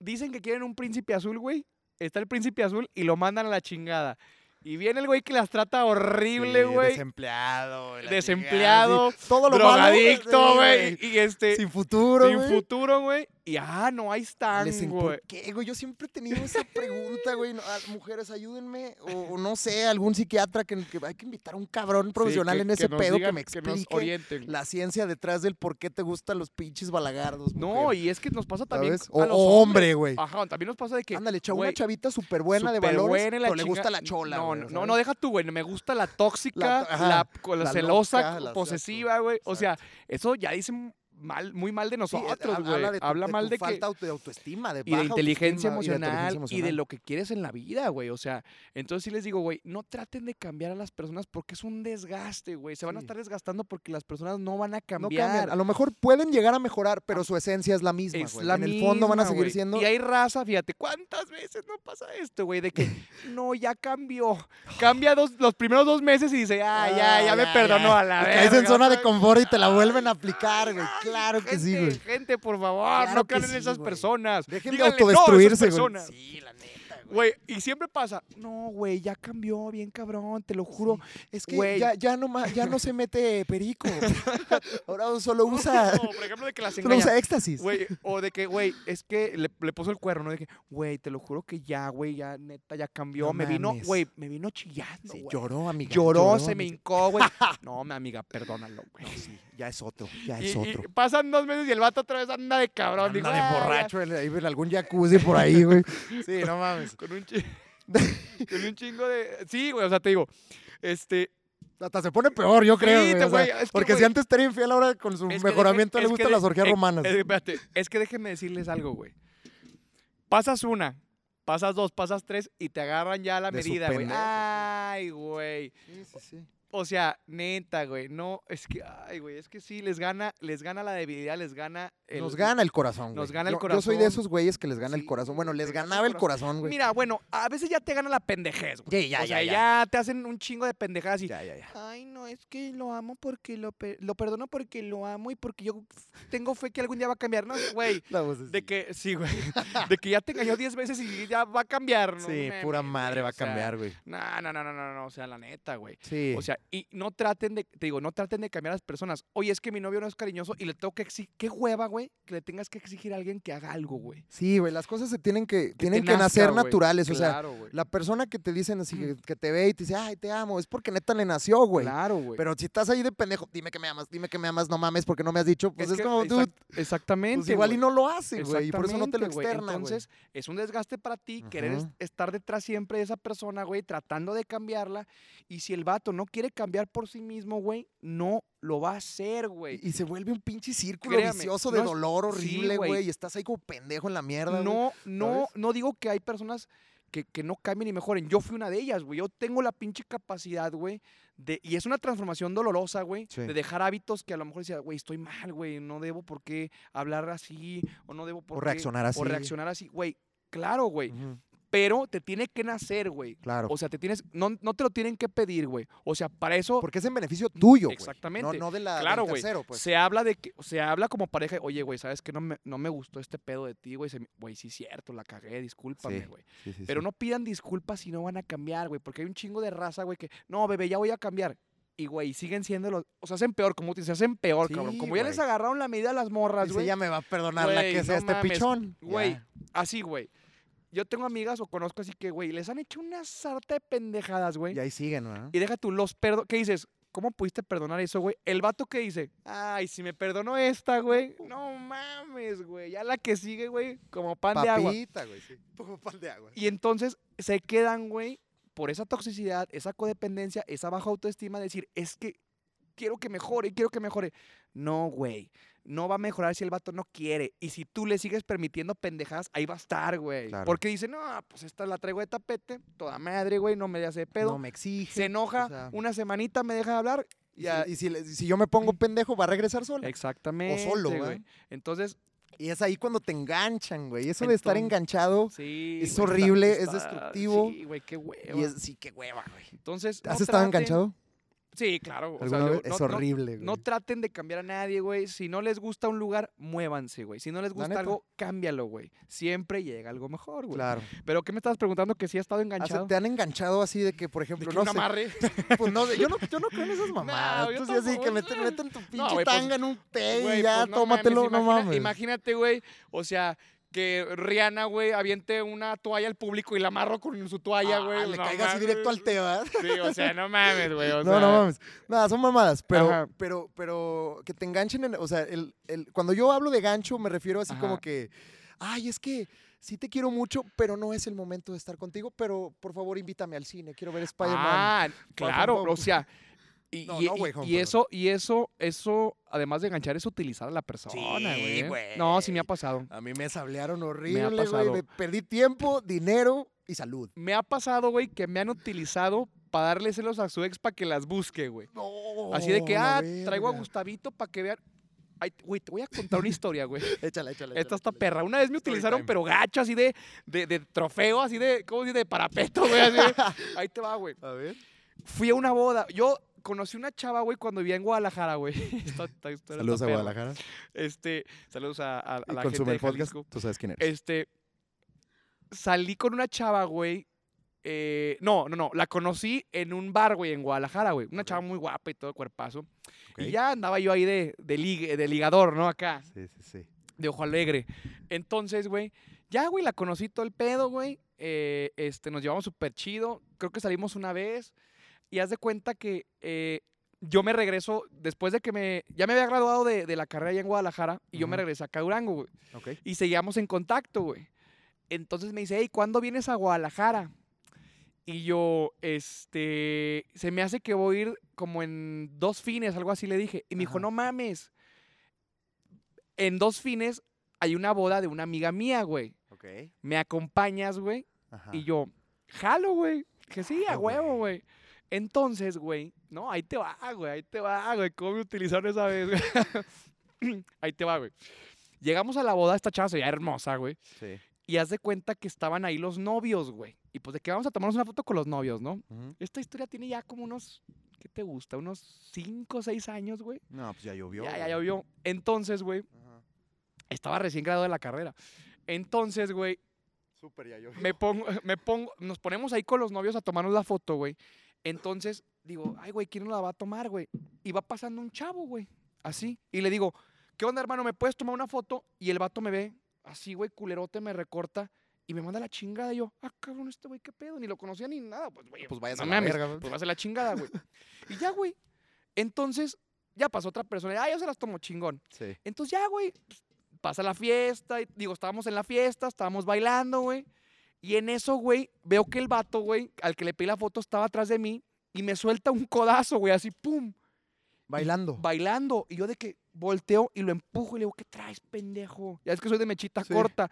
dicen que quieren un príncipe azul, güey. Está el príncipe azul y lo mandan a la chingada. Y viene el güey que las trata horrible, Sí, güey. Desempleado. la Desempleado, chingada, sí. Todo lo malo, drogadicto, sí, güey. Y este, Sin futuro, sin futuro, güey. Y ah, no, ahí están, güey. ¿Por qué, güey? Yo siempre he tenido esa pregunta, güey. No, ah, mujeres, ayúdenme. O, o no sé, algún psiquiatra que, que hay que invitar a un cabrón profesional Sí, en ese pedo digan, que me explique la ciencia detrás del por qué te gustan los pinches balagardos. No, y es que nos pasa también ¿sabes? a O, los o hombres. hombre, güey. Ajá, también nos pasa de que. Ándale, chavo, una chavita súper buena de valores, la pero le chinga- gusta la chola, No, güey, no, no, no, deja tú, güey. Me gusta la tóxica, La ajá, la la celosa, loca, posesiva, güey. O sea, eso ya dicen mal, muy mal de nosotros, güey. habla de tu- Habla de mal tu de que falta de autoestima, de y de baja inteligencia autoestima y de emocional inteligencia y de emocional. lo que quieres en la vida, güey. O sea, entonces sí les digo, güey, no traten de cambiar a las personas porque es un desgaste, güey. Se van a estar desgastando porque las personas no van a No cambiar. cambian. A lo mejor pueden llegar a mejorar, pero su esencia es la misma, Es la En el fondo van a seguir siendo... Y hay raza, fíjate, ¿cuántas veces no pasa esto, güey? De que *laughs* no, ya cambió. Cambia dos, los primeros dos meses y dice, ah, ya, ya, me perdonó a la vez. caes en zona de confort y te la vuelven a aplicar, güey. Claro que sí, güey. Gente, por favor, Claro no crean en sí, esas güey. personas. Dejen de Díganle no autodestruirse, güey. Sí, la neta, güey. Güey, y siempre pasa, no, güey, ya cambió bien cabrón, te lo juro. Es que Güey. ya, ya, no, ya no se mete perico. *laughs* Ahora solo usa, No, por ejemplo, de que las solo usa éxtasis. Güey, o de que, güey, es que le, le puso el cuerno, ¿no? De que, güey, te lo juro que ya, güey, ya neta, ya cambió. No me vino, güey, me vino chillando, Sí, güey. lloró, amiga. Lloró, se me hincó, güey. *laughs* No, mi amiga, perdónalo, güey. No, sí, ya es otro, ya es y otro. pasan dos meses y el vato otra vez anda de cabrón. Anda digo, de "Ah, ya". borracho, en- ahí en algún jacuzzi por ahí, güey. Sí, no mames. Con un, chi- *laughs* con un chingo de... Sí, güey, o sea, te digo, este... Hasta se pone peor, yo creo, Sí, güey. te- o sea, es que, porque si antes era infiel, ahora con su mejoramiento deje- le gustan las orgías romanas. espérate, es que déjenme decirles algo, güey. Pasas una, pasas dos, pasas tres y te agarran ya la De medida, güey. Ay, güey. Sí, sí, sí. O sea, neta, güey, no, es que, ay, güey, es que sí, les gana, les gana la debilidad, les gana el... Nos gana el corazón, güey. nos gana el Yo- Yo soy de corazón. esos güeyes que les gana el corazón. Bueno, les ganaba el corazón. corazón, güey. Mira, bueno, a veces ya te gana la pendejez, güey. Sí, ya, o sea, ya, ya, ya. te hacen un chingo de pendejadas y... Ya, ya, ya. Ay, no, es que lo amo porque lo, lo perdono porque lo amo y porque yo tengo fe que algún día va a cambiar. No, güey, *laughs* de que, sí, güey, *laughs* de que ya te engañó 10 veces y ya va a cambiar. No Sí, pura madre va a cambiar, güey. No, no, no, no, no, no, o sea, la neta, güey. Sí. O sea, y no traten de, te digo, no traten de cambiar a las personas. Oye, es que mi novio no es cariñoso y le tengo que exigir, qué hueva, güey, que le tengas que exigir a alguien que haga algo, güey. sí, güey, las cosas se tienen que, tienen que nazca, nacer güey. naturales. O sea, güey. la persona que te dicen así, que, que te ve y te dice, ay, te amo, es porque neta le nació, güey. Claro, güey. Pero si estás ahí de pendejo, dime que me amas, dime que me amas, no mames, porque no me has dicho, pues es, que como, exact- dude, exactamente. pues igual y no lo hace, güey, y por eso no te lo Exactamente, externa. Entonces, es un desgaste para ti querer estar detrás siempre de esa persona, güey, tratando de cambiarla. Y si el vato no quiere cambiar por sí mismo, güey, no lo va a hacer, güey. Y se vuelve un pinche círculo Créame, vicioso de no es- dolor horrible, güey. güey, y estás ahí como pendejo en la mierda, güey. No, no, ¿sabes? no digo que hay personas que, que no cambien y mejoren. Yo fui una de ellas, güey. Yo tengo la pinche capacidad, güey. De, y es una transformación dolorosa, güey. Sí. De dejar hábitos que a lo mejor decía, güey, estoy mal, güey. No debo por qué hablar así. O no debo por O qué- reaccionar así. O reaccionar así. Güey, claro, güey. Pero te tiene que nacer, güey. Claro. O sea, te tienes, no, no te lo tienen que pedir, güey. O sea, para eso porque es en beneficio tuyo, güey. Exactamente. No, no de la, Claro, del tercero, pues. se habla de que, se habla como pareja, oye, güey, ¿sabes que no me, no me gustó este pedo de ti, güey? Se Güey, sí es cierto, la cagué, discúlpame, güey. Sí, sí, Pero no pidan disculpas si no van a cambiar, güey, porque hay un chingo de raza, güey, que, no, bebé, ya voy a cambiar. Y, güey, siguen siendo los, o sea, hacen peor, como tú dices, hacen peor, cabrón. Como ya les agarraron la medida a las morras, güey. ya me va a perdonar la que sea no este mames, pichón. Güey, así, güey. Yo tengo amigas o conozco así que, güey, les han hecho una sarta de pendejadas, güey. Y ahí siguen, ¿verdad? Y deja tú los perdo. ¿Qué dices? ¿Cómo pudiste perdonar eso, güey? El vato que dice, ay, si me perdonó esta, güey. No mames, güey. Ya la que sigue, güey, como pan de agua. Papita, güey, sí. Como pan de agua. Y entonces se quedan, güey, por esa toxicidad, esa codependencia, esa baja autoestima, decir, es que quiero que mejore, quiero que mejore. No, güey. No va a mejorar si el vato no quiere. Y si tú le sigues permitiendo pendejadas, ahí va a estar, güey. Claro. Porque dice, no, pues esta la traigo de tapete, toda madre, güey, no me hace pedo. No me exige. se enoja, o sea, una semanita me deja de hablar. Y, y si yo me pongo pendejo, va a regresar sola. Exactamente. solo, güey. Entonces, Y es ahí cuando te enganchan, güey. Eso de estar enganchado. sí. Es está- horrible, es destructivo, Sí, güey, qué hueva. Y es, sí, qué hueva, güey. Entonces, ¿Has no estado enganchado? Sí, claro. o sea, no- es no- horrible, No güey. traten de cambiar a nadie, güey. Si no les gusta un lugar, muévanse, güey. Si no les gusta algo, cámbialo, güey. Siempre llega algo mejor, güey. Claro. Pero ¿qué me estabas preguntando? Que si ha estado Ah, ¿se- enganchado. ¿Te han enganchado así de que, por ¿De ejemplo, que no un sé, amarre? *laughs* pues no yo no, yo no creo en esas *laughs* mamadas. yo Tú sí así que meten, meten tu pinche güey, pues, tanga en un té y ya, pues, no tómatelo, no mames. Imagínate, güey. O sea, que Rihanna, güey, aviente una toalla al público y la amarro con su toalla, Ah, güey. le no caiga así directo al té, ¿verdad? Sí, o sea, no mames, güey. *laughs* No, sea, no mames. Nada, son mamadas. Pero, Ajá. pero, pero que te enganchen en. O sea, el, el- cuando yo hablo de gancho, me refiero así como que. Ay, es que sí te quiero mucho, pero no es el momento de estar contigo. Pero por favor, invítame al cine. Quiero ver Spider-Man. Ah, claro, o sea. Y, No, y- no, güey, y- y eso, y eso, eso, además de enganchar, es utilizar a la persona, güey. No, sí me ha pasado. A mí me sablearon horrible, güey. pasado. Me perdí tiempo, dinero y salud. Me ha pasado, güey, que me han utilizado para darle celos a su ex para que las busque, güey. No, Así de que, ah, traigo a. Gustavito para que vean. Ay, güey, te voy a contar una historia, güey. *laughs* Échala, échala. Esta échala, está perra. Una vez me utilizaron, pero gacho, así de, de, de trofeo, así de, ¿cómo se dice? De parapeto, güey. Así de- *laughs* ahí te va, güey. A ver. Fui a una boda. Yo conocí una chava, güey, cuando vivía en Guadalajara, güey. *laughs* Saludos a. Guadalajara. Este, saludos a, a- a Y la gente de podcast. Tú sabes quién eres. Este, salí con una chava, güey. eh, no, no, no. La conocí en un bar, güey, en Guadalajara, güey. Una chava muy guapa y todo cuerpazo. Y ya andaba yo ahí de, de, ligue- de ligador, ¿no? Acá, Sí, sí, sí. de ojo alegre. Entonces, güey, ya, güey, la conocí todo el pedo, güey. eh, este, nos llevamos súper chido. Creo que salimos una vez. Y haz de cuenta que eh, yo me regreso, después de que me. Ya me había graduado de, de la carrera allá en Guadalajara. Y yo me regresé acá a Durango, güey Ok. y seguíamos en contacto, güey. Entonces me dice, hey, ¿cuándo vienes a Guadalajara? Y yo, este, se me hace que voy a ir como en dos fines, algo así le dije. Y me dijo, no mames. En dos fines hay una boda de una amiga mía, güey. Ok. ¿Me acompañas, güey? Y yo, jalo, güey. Que sí, a huevo, güey. Entonces, güey, no, ahí te va, güey, ahí te va, güey. ¿Cómo me utilizaron esa vez, güey? *laughs* ahí te va, güey. Llegamos a la boda, esta chava se veía hermosa, güey. Sí. Y haz de cuenta que estaban ahí los novios, güey. Y pues de que vamos a tomarnos una foto con los novios, ¿no? Esta historia tiene ya como unos, ¿qué te gusta? Unos 5 o 6 años, güey. No, pues ya llovió. Ya, ya llovió. Entonces, güey, estaba recién graduado de la carrera. Entonces, güey, Súper ya llovió. me pongo, *laughs* me pongo, nos ponemos ahí con los novios a tomarnos la foto, güey. Entonces digo, ay, güey, ¿quién nos la va a tomar, güey? Y va pasando un chavo, güey, así. Y le digo, ¿qué onda, hermano? ¿Me puedes tomar una foto? Y el vato me ve, así, güey, culerote, me recorta y me manda la chingada. Y yo, ah, cabrón, este güey, ¿qué pedo? Ni lo conocía ni nada. Pues, güey, Pues vayas no a la verga. Pues va a la chingada, güey. y ya, güey. Entonces, ya pasó otra persona. Ah, yo se las tomo chingón. Sí. Entonces ya, güey, pasa la fiesta. y- digo, estábamos en la fiesta, estábamos bailando, güey. Y en eso, güey, veo que el vato, güey, al que le pedí la foto estaba atrás de mí y me suelta un codazo, güey, así, pum, Bailando. bailando. Y yo de que volteo y lo empujo y le digo, ¿qué traes, pendejo? Ya es que soy de mechita Sí. corta.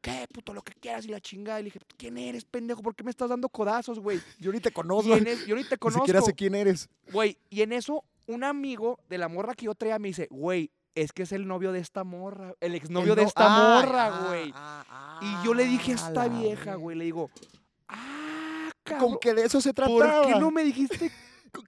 ¿Qué, puto, lo que quieras y la chingada? Y le dije, ¿quién eres, pendejo? ¿Por qué me estás dando codazos, güey? *laughs* Yo ni te conozco. Es- yo ni te Ni siquiera conozco. sé quién eres. Güey, y en eso, un amigo de la morra que yo traía me dice, güey, es que es el novio de esta morra, el exnovio El de esta ah, morra, ah, güey. ah, y yo le dije a ah, esta vieja, güey, le digo, ah, cabrón, Con que de eso se ¿por trataba. qué no me dijiste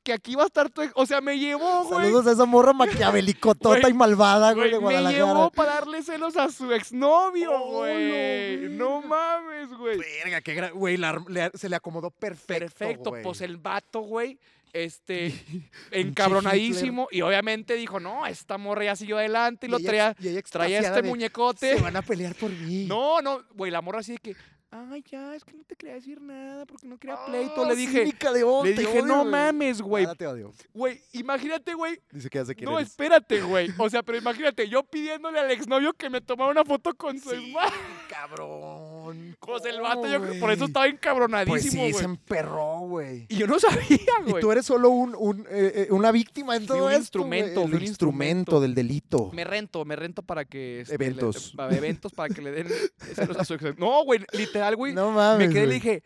que aquí iba a estar tu ex? O sea, me llevó, güey. Saludos a esa morra maquiavelicotota Güey, y malvada, güey, me llevó para darle celos a su exnovio, Oh, güey. No mames, güey. Verga, qué gran... Güey, la- se le acomodó perfecto, Perfecto, güey. pues el vato, güey, este, *laughs* encabronadísimo. Y obviamente dijo, no, esta morra ya siguió adelante y, lo ella traía, y traía este de, muñecote. Se van a pelear por mí. *laughs* No, no, güey, la morra así de que, ay, ya, es que no te quería decir nada porque no quería pleito. Ah, Le dije, de le dije, odio, no mames, güey. Ahora te odio. Güey, imagínate, güey. Dice que ya sé quién No, eres. espérate, güey. O sea, pero imagínate, yo pidiéndole al exnovio que me tomara una foto con su hermano. Cabrón. Pues el ¿cómo, vato, yo por eso güey? estaba Pues encabronadísimo, sí, güey. se emperró, güey. Y yo no *laughs* sabía, Y güey. tú eres solo un, un, eh, eh, una víctima en Fui todo un esto, instrumento, fui un instrumento instrumento. del delito. Me rento, me rento para que... este, le- Eventos. para eventos, para que le den *laughs* ex. No, güey, literal, güey. No mames, me quedé y le dije,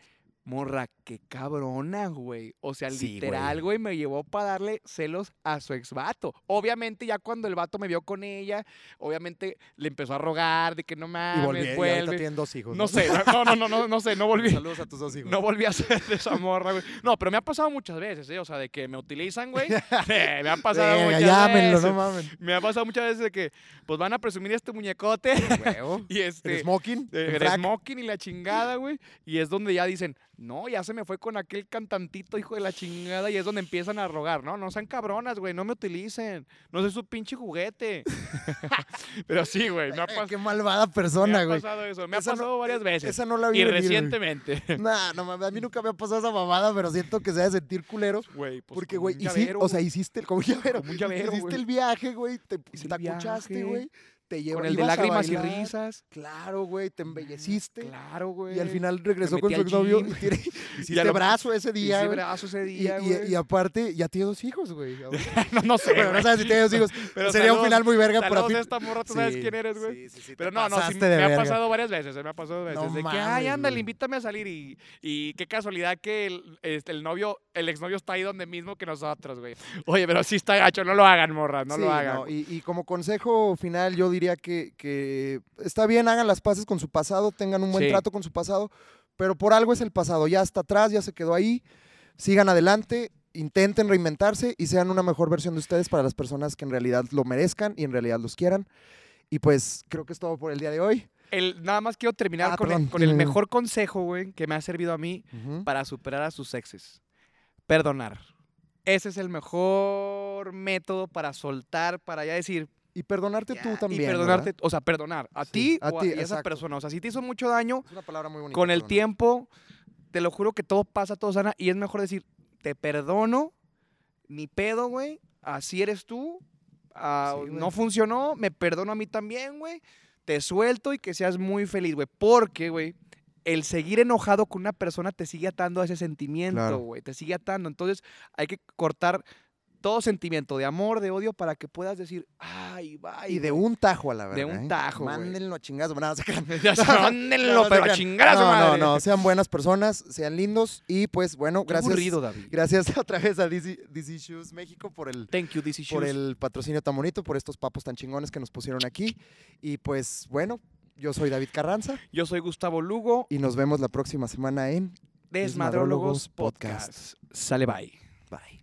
Morra, qué cabrona, güey. O sea, Sí, literal, güey, me llevó para darle celos a su ex vato. Obviamente, ya cuando el vato me vio con ella, obviamente le empezó a rogar de que no Y mames, volví, y ahorita vuelve. tienen dos hijos. No sé, no, no, no, no, no sé, no volví. Saludos a tus dos hijos. No volví a ser de esa morra, güey. No, pero me ha pasado muchas veces, ¿eh? O sea, de que me utilizan, güey. *laughs* Eh, me ha pasado Venga, muchas llámenlo, veces. no mames. Me ha pasado muchas veces de que, pues van a presumir este muñecote Huevo. *laughs* y ¿El este. smoking? eh, ¿El el frac? smoking y la chingada, güey. Y es donde ya dicen, no, ya se me fue con aquel cantantito, hijo de la chingada. Y es donde empiezan a rogar, no, no sean cabronas, güey, no me utilicen. No soy su pinche juguete. *laughs* *laughs* Pero sí, güey, me ha, Eh, pas- Qué malvada me persona, ha güey. pasado eso. Me ha no- pasado varias veces. Esa no la vi y venir, güey. recientemente. *laughs* Nah, no mames, a mí nunca me ha pasado esa mamada, pero siento que se debe sentir culero. Güey, pues Porque, güey, o sea, hiciste el, como un llavero, Como un llavero, hiciste güey. el viaje, güey, te tacuchaste, viaje. güey, te llevó con el de lágrimas y risas. Claro, güey, te embelleciste. Claro, güey. Y al final regresó con su exnovio y tiene, *laughs* hiciste lo- brazo ese día, Hice brazo ese Y, día, y- aparte, ya tiene dos hijos, güey. *laughs* no, no sé, Bueno, no sabes si tiene dos hijos. *laughs* Pero Sería un final muy verga para ti. esta morra, tú sabes Sí, quién eres, güey. sí, sí, sí, Pero no, no, sí, pasaste me ha pasado varias veces, eh, me ha pasado veces. No de que, ay, ándale, invítame a salir. Y, y qué casualidad que el, este, el novio, el exnovio está ahí donde mismo que nosotros, güey. Oye, pero sí está gacho, no lo hagan, morra, no Sí, lo hagan. Y, y como consejo final, yo diría que, que está bien, hagan las paces con su pasado, tengan un buen Sí. trato con su pasado, pero por algo es el pasado, ya está atrás, ya se quedó ahí, sigan adelante, intenten reinventarse y sean una mejor versión de ustedes para las personas que en realidad lo merezcan y en realidad los quieran. Y pues creo que es todo por el día de hoy. El, nada más quiero terminar Ah, con, el, con el mejor consejo, güey, que me ha servido a mí Ujú. para superar a sus exes. Perdonar. Ese es el mejor método para soltar, para ya decir, Y perdonarte tú también. Y ¿verdad? perdonarte, o sea, perdonar a Sí, ti a o a, ti, y a esa persona. O sea, si te hizo mucho daño, Es una palabra muy bonita. con el tiempo, te lo juro que todo pasa, todo sana. Y es mejor decir, te perdono, ni pedo, güey. Así eres tú. ah, Sí, no funcionó, me perdono a mí también, güey. Te suelto y que seas muy feliz, güey. Porque, güey, el seguir enojado con una persona te sigue atando a ese sentimiento, Claro. güey. Te sigue atando. Entonces, hay que cortar todo sentimiento de amor, de odio, para que puedas decir, ay, bye. Y de güey". un tajo a la verdad. De un ¿eh? tajo. Mándenlo a chingazo. *laughs* *laughs* No, mándenlo, No, pero a chingar no, madre. No, no, sean buenas personas, sean lindos y pues bueno, Qué gracias. aburrido, David. Gracias *laughs* otra vez a DC, DC Shoes México por el, Thank you, DC por Shoes. el patrocinio tan bonito, por estos papos tan chingones que nos pusieron aquí. Y pues bueno, yo soy David Carranza Yo soy Gustavo Lugo, y nos vemos la próxima semana en Desmadrólogos Desmadrólogos Podcast. Podcast. Sale bye. Bye.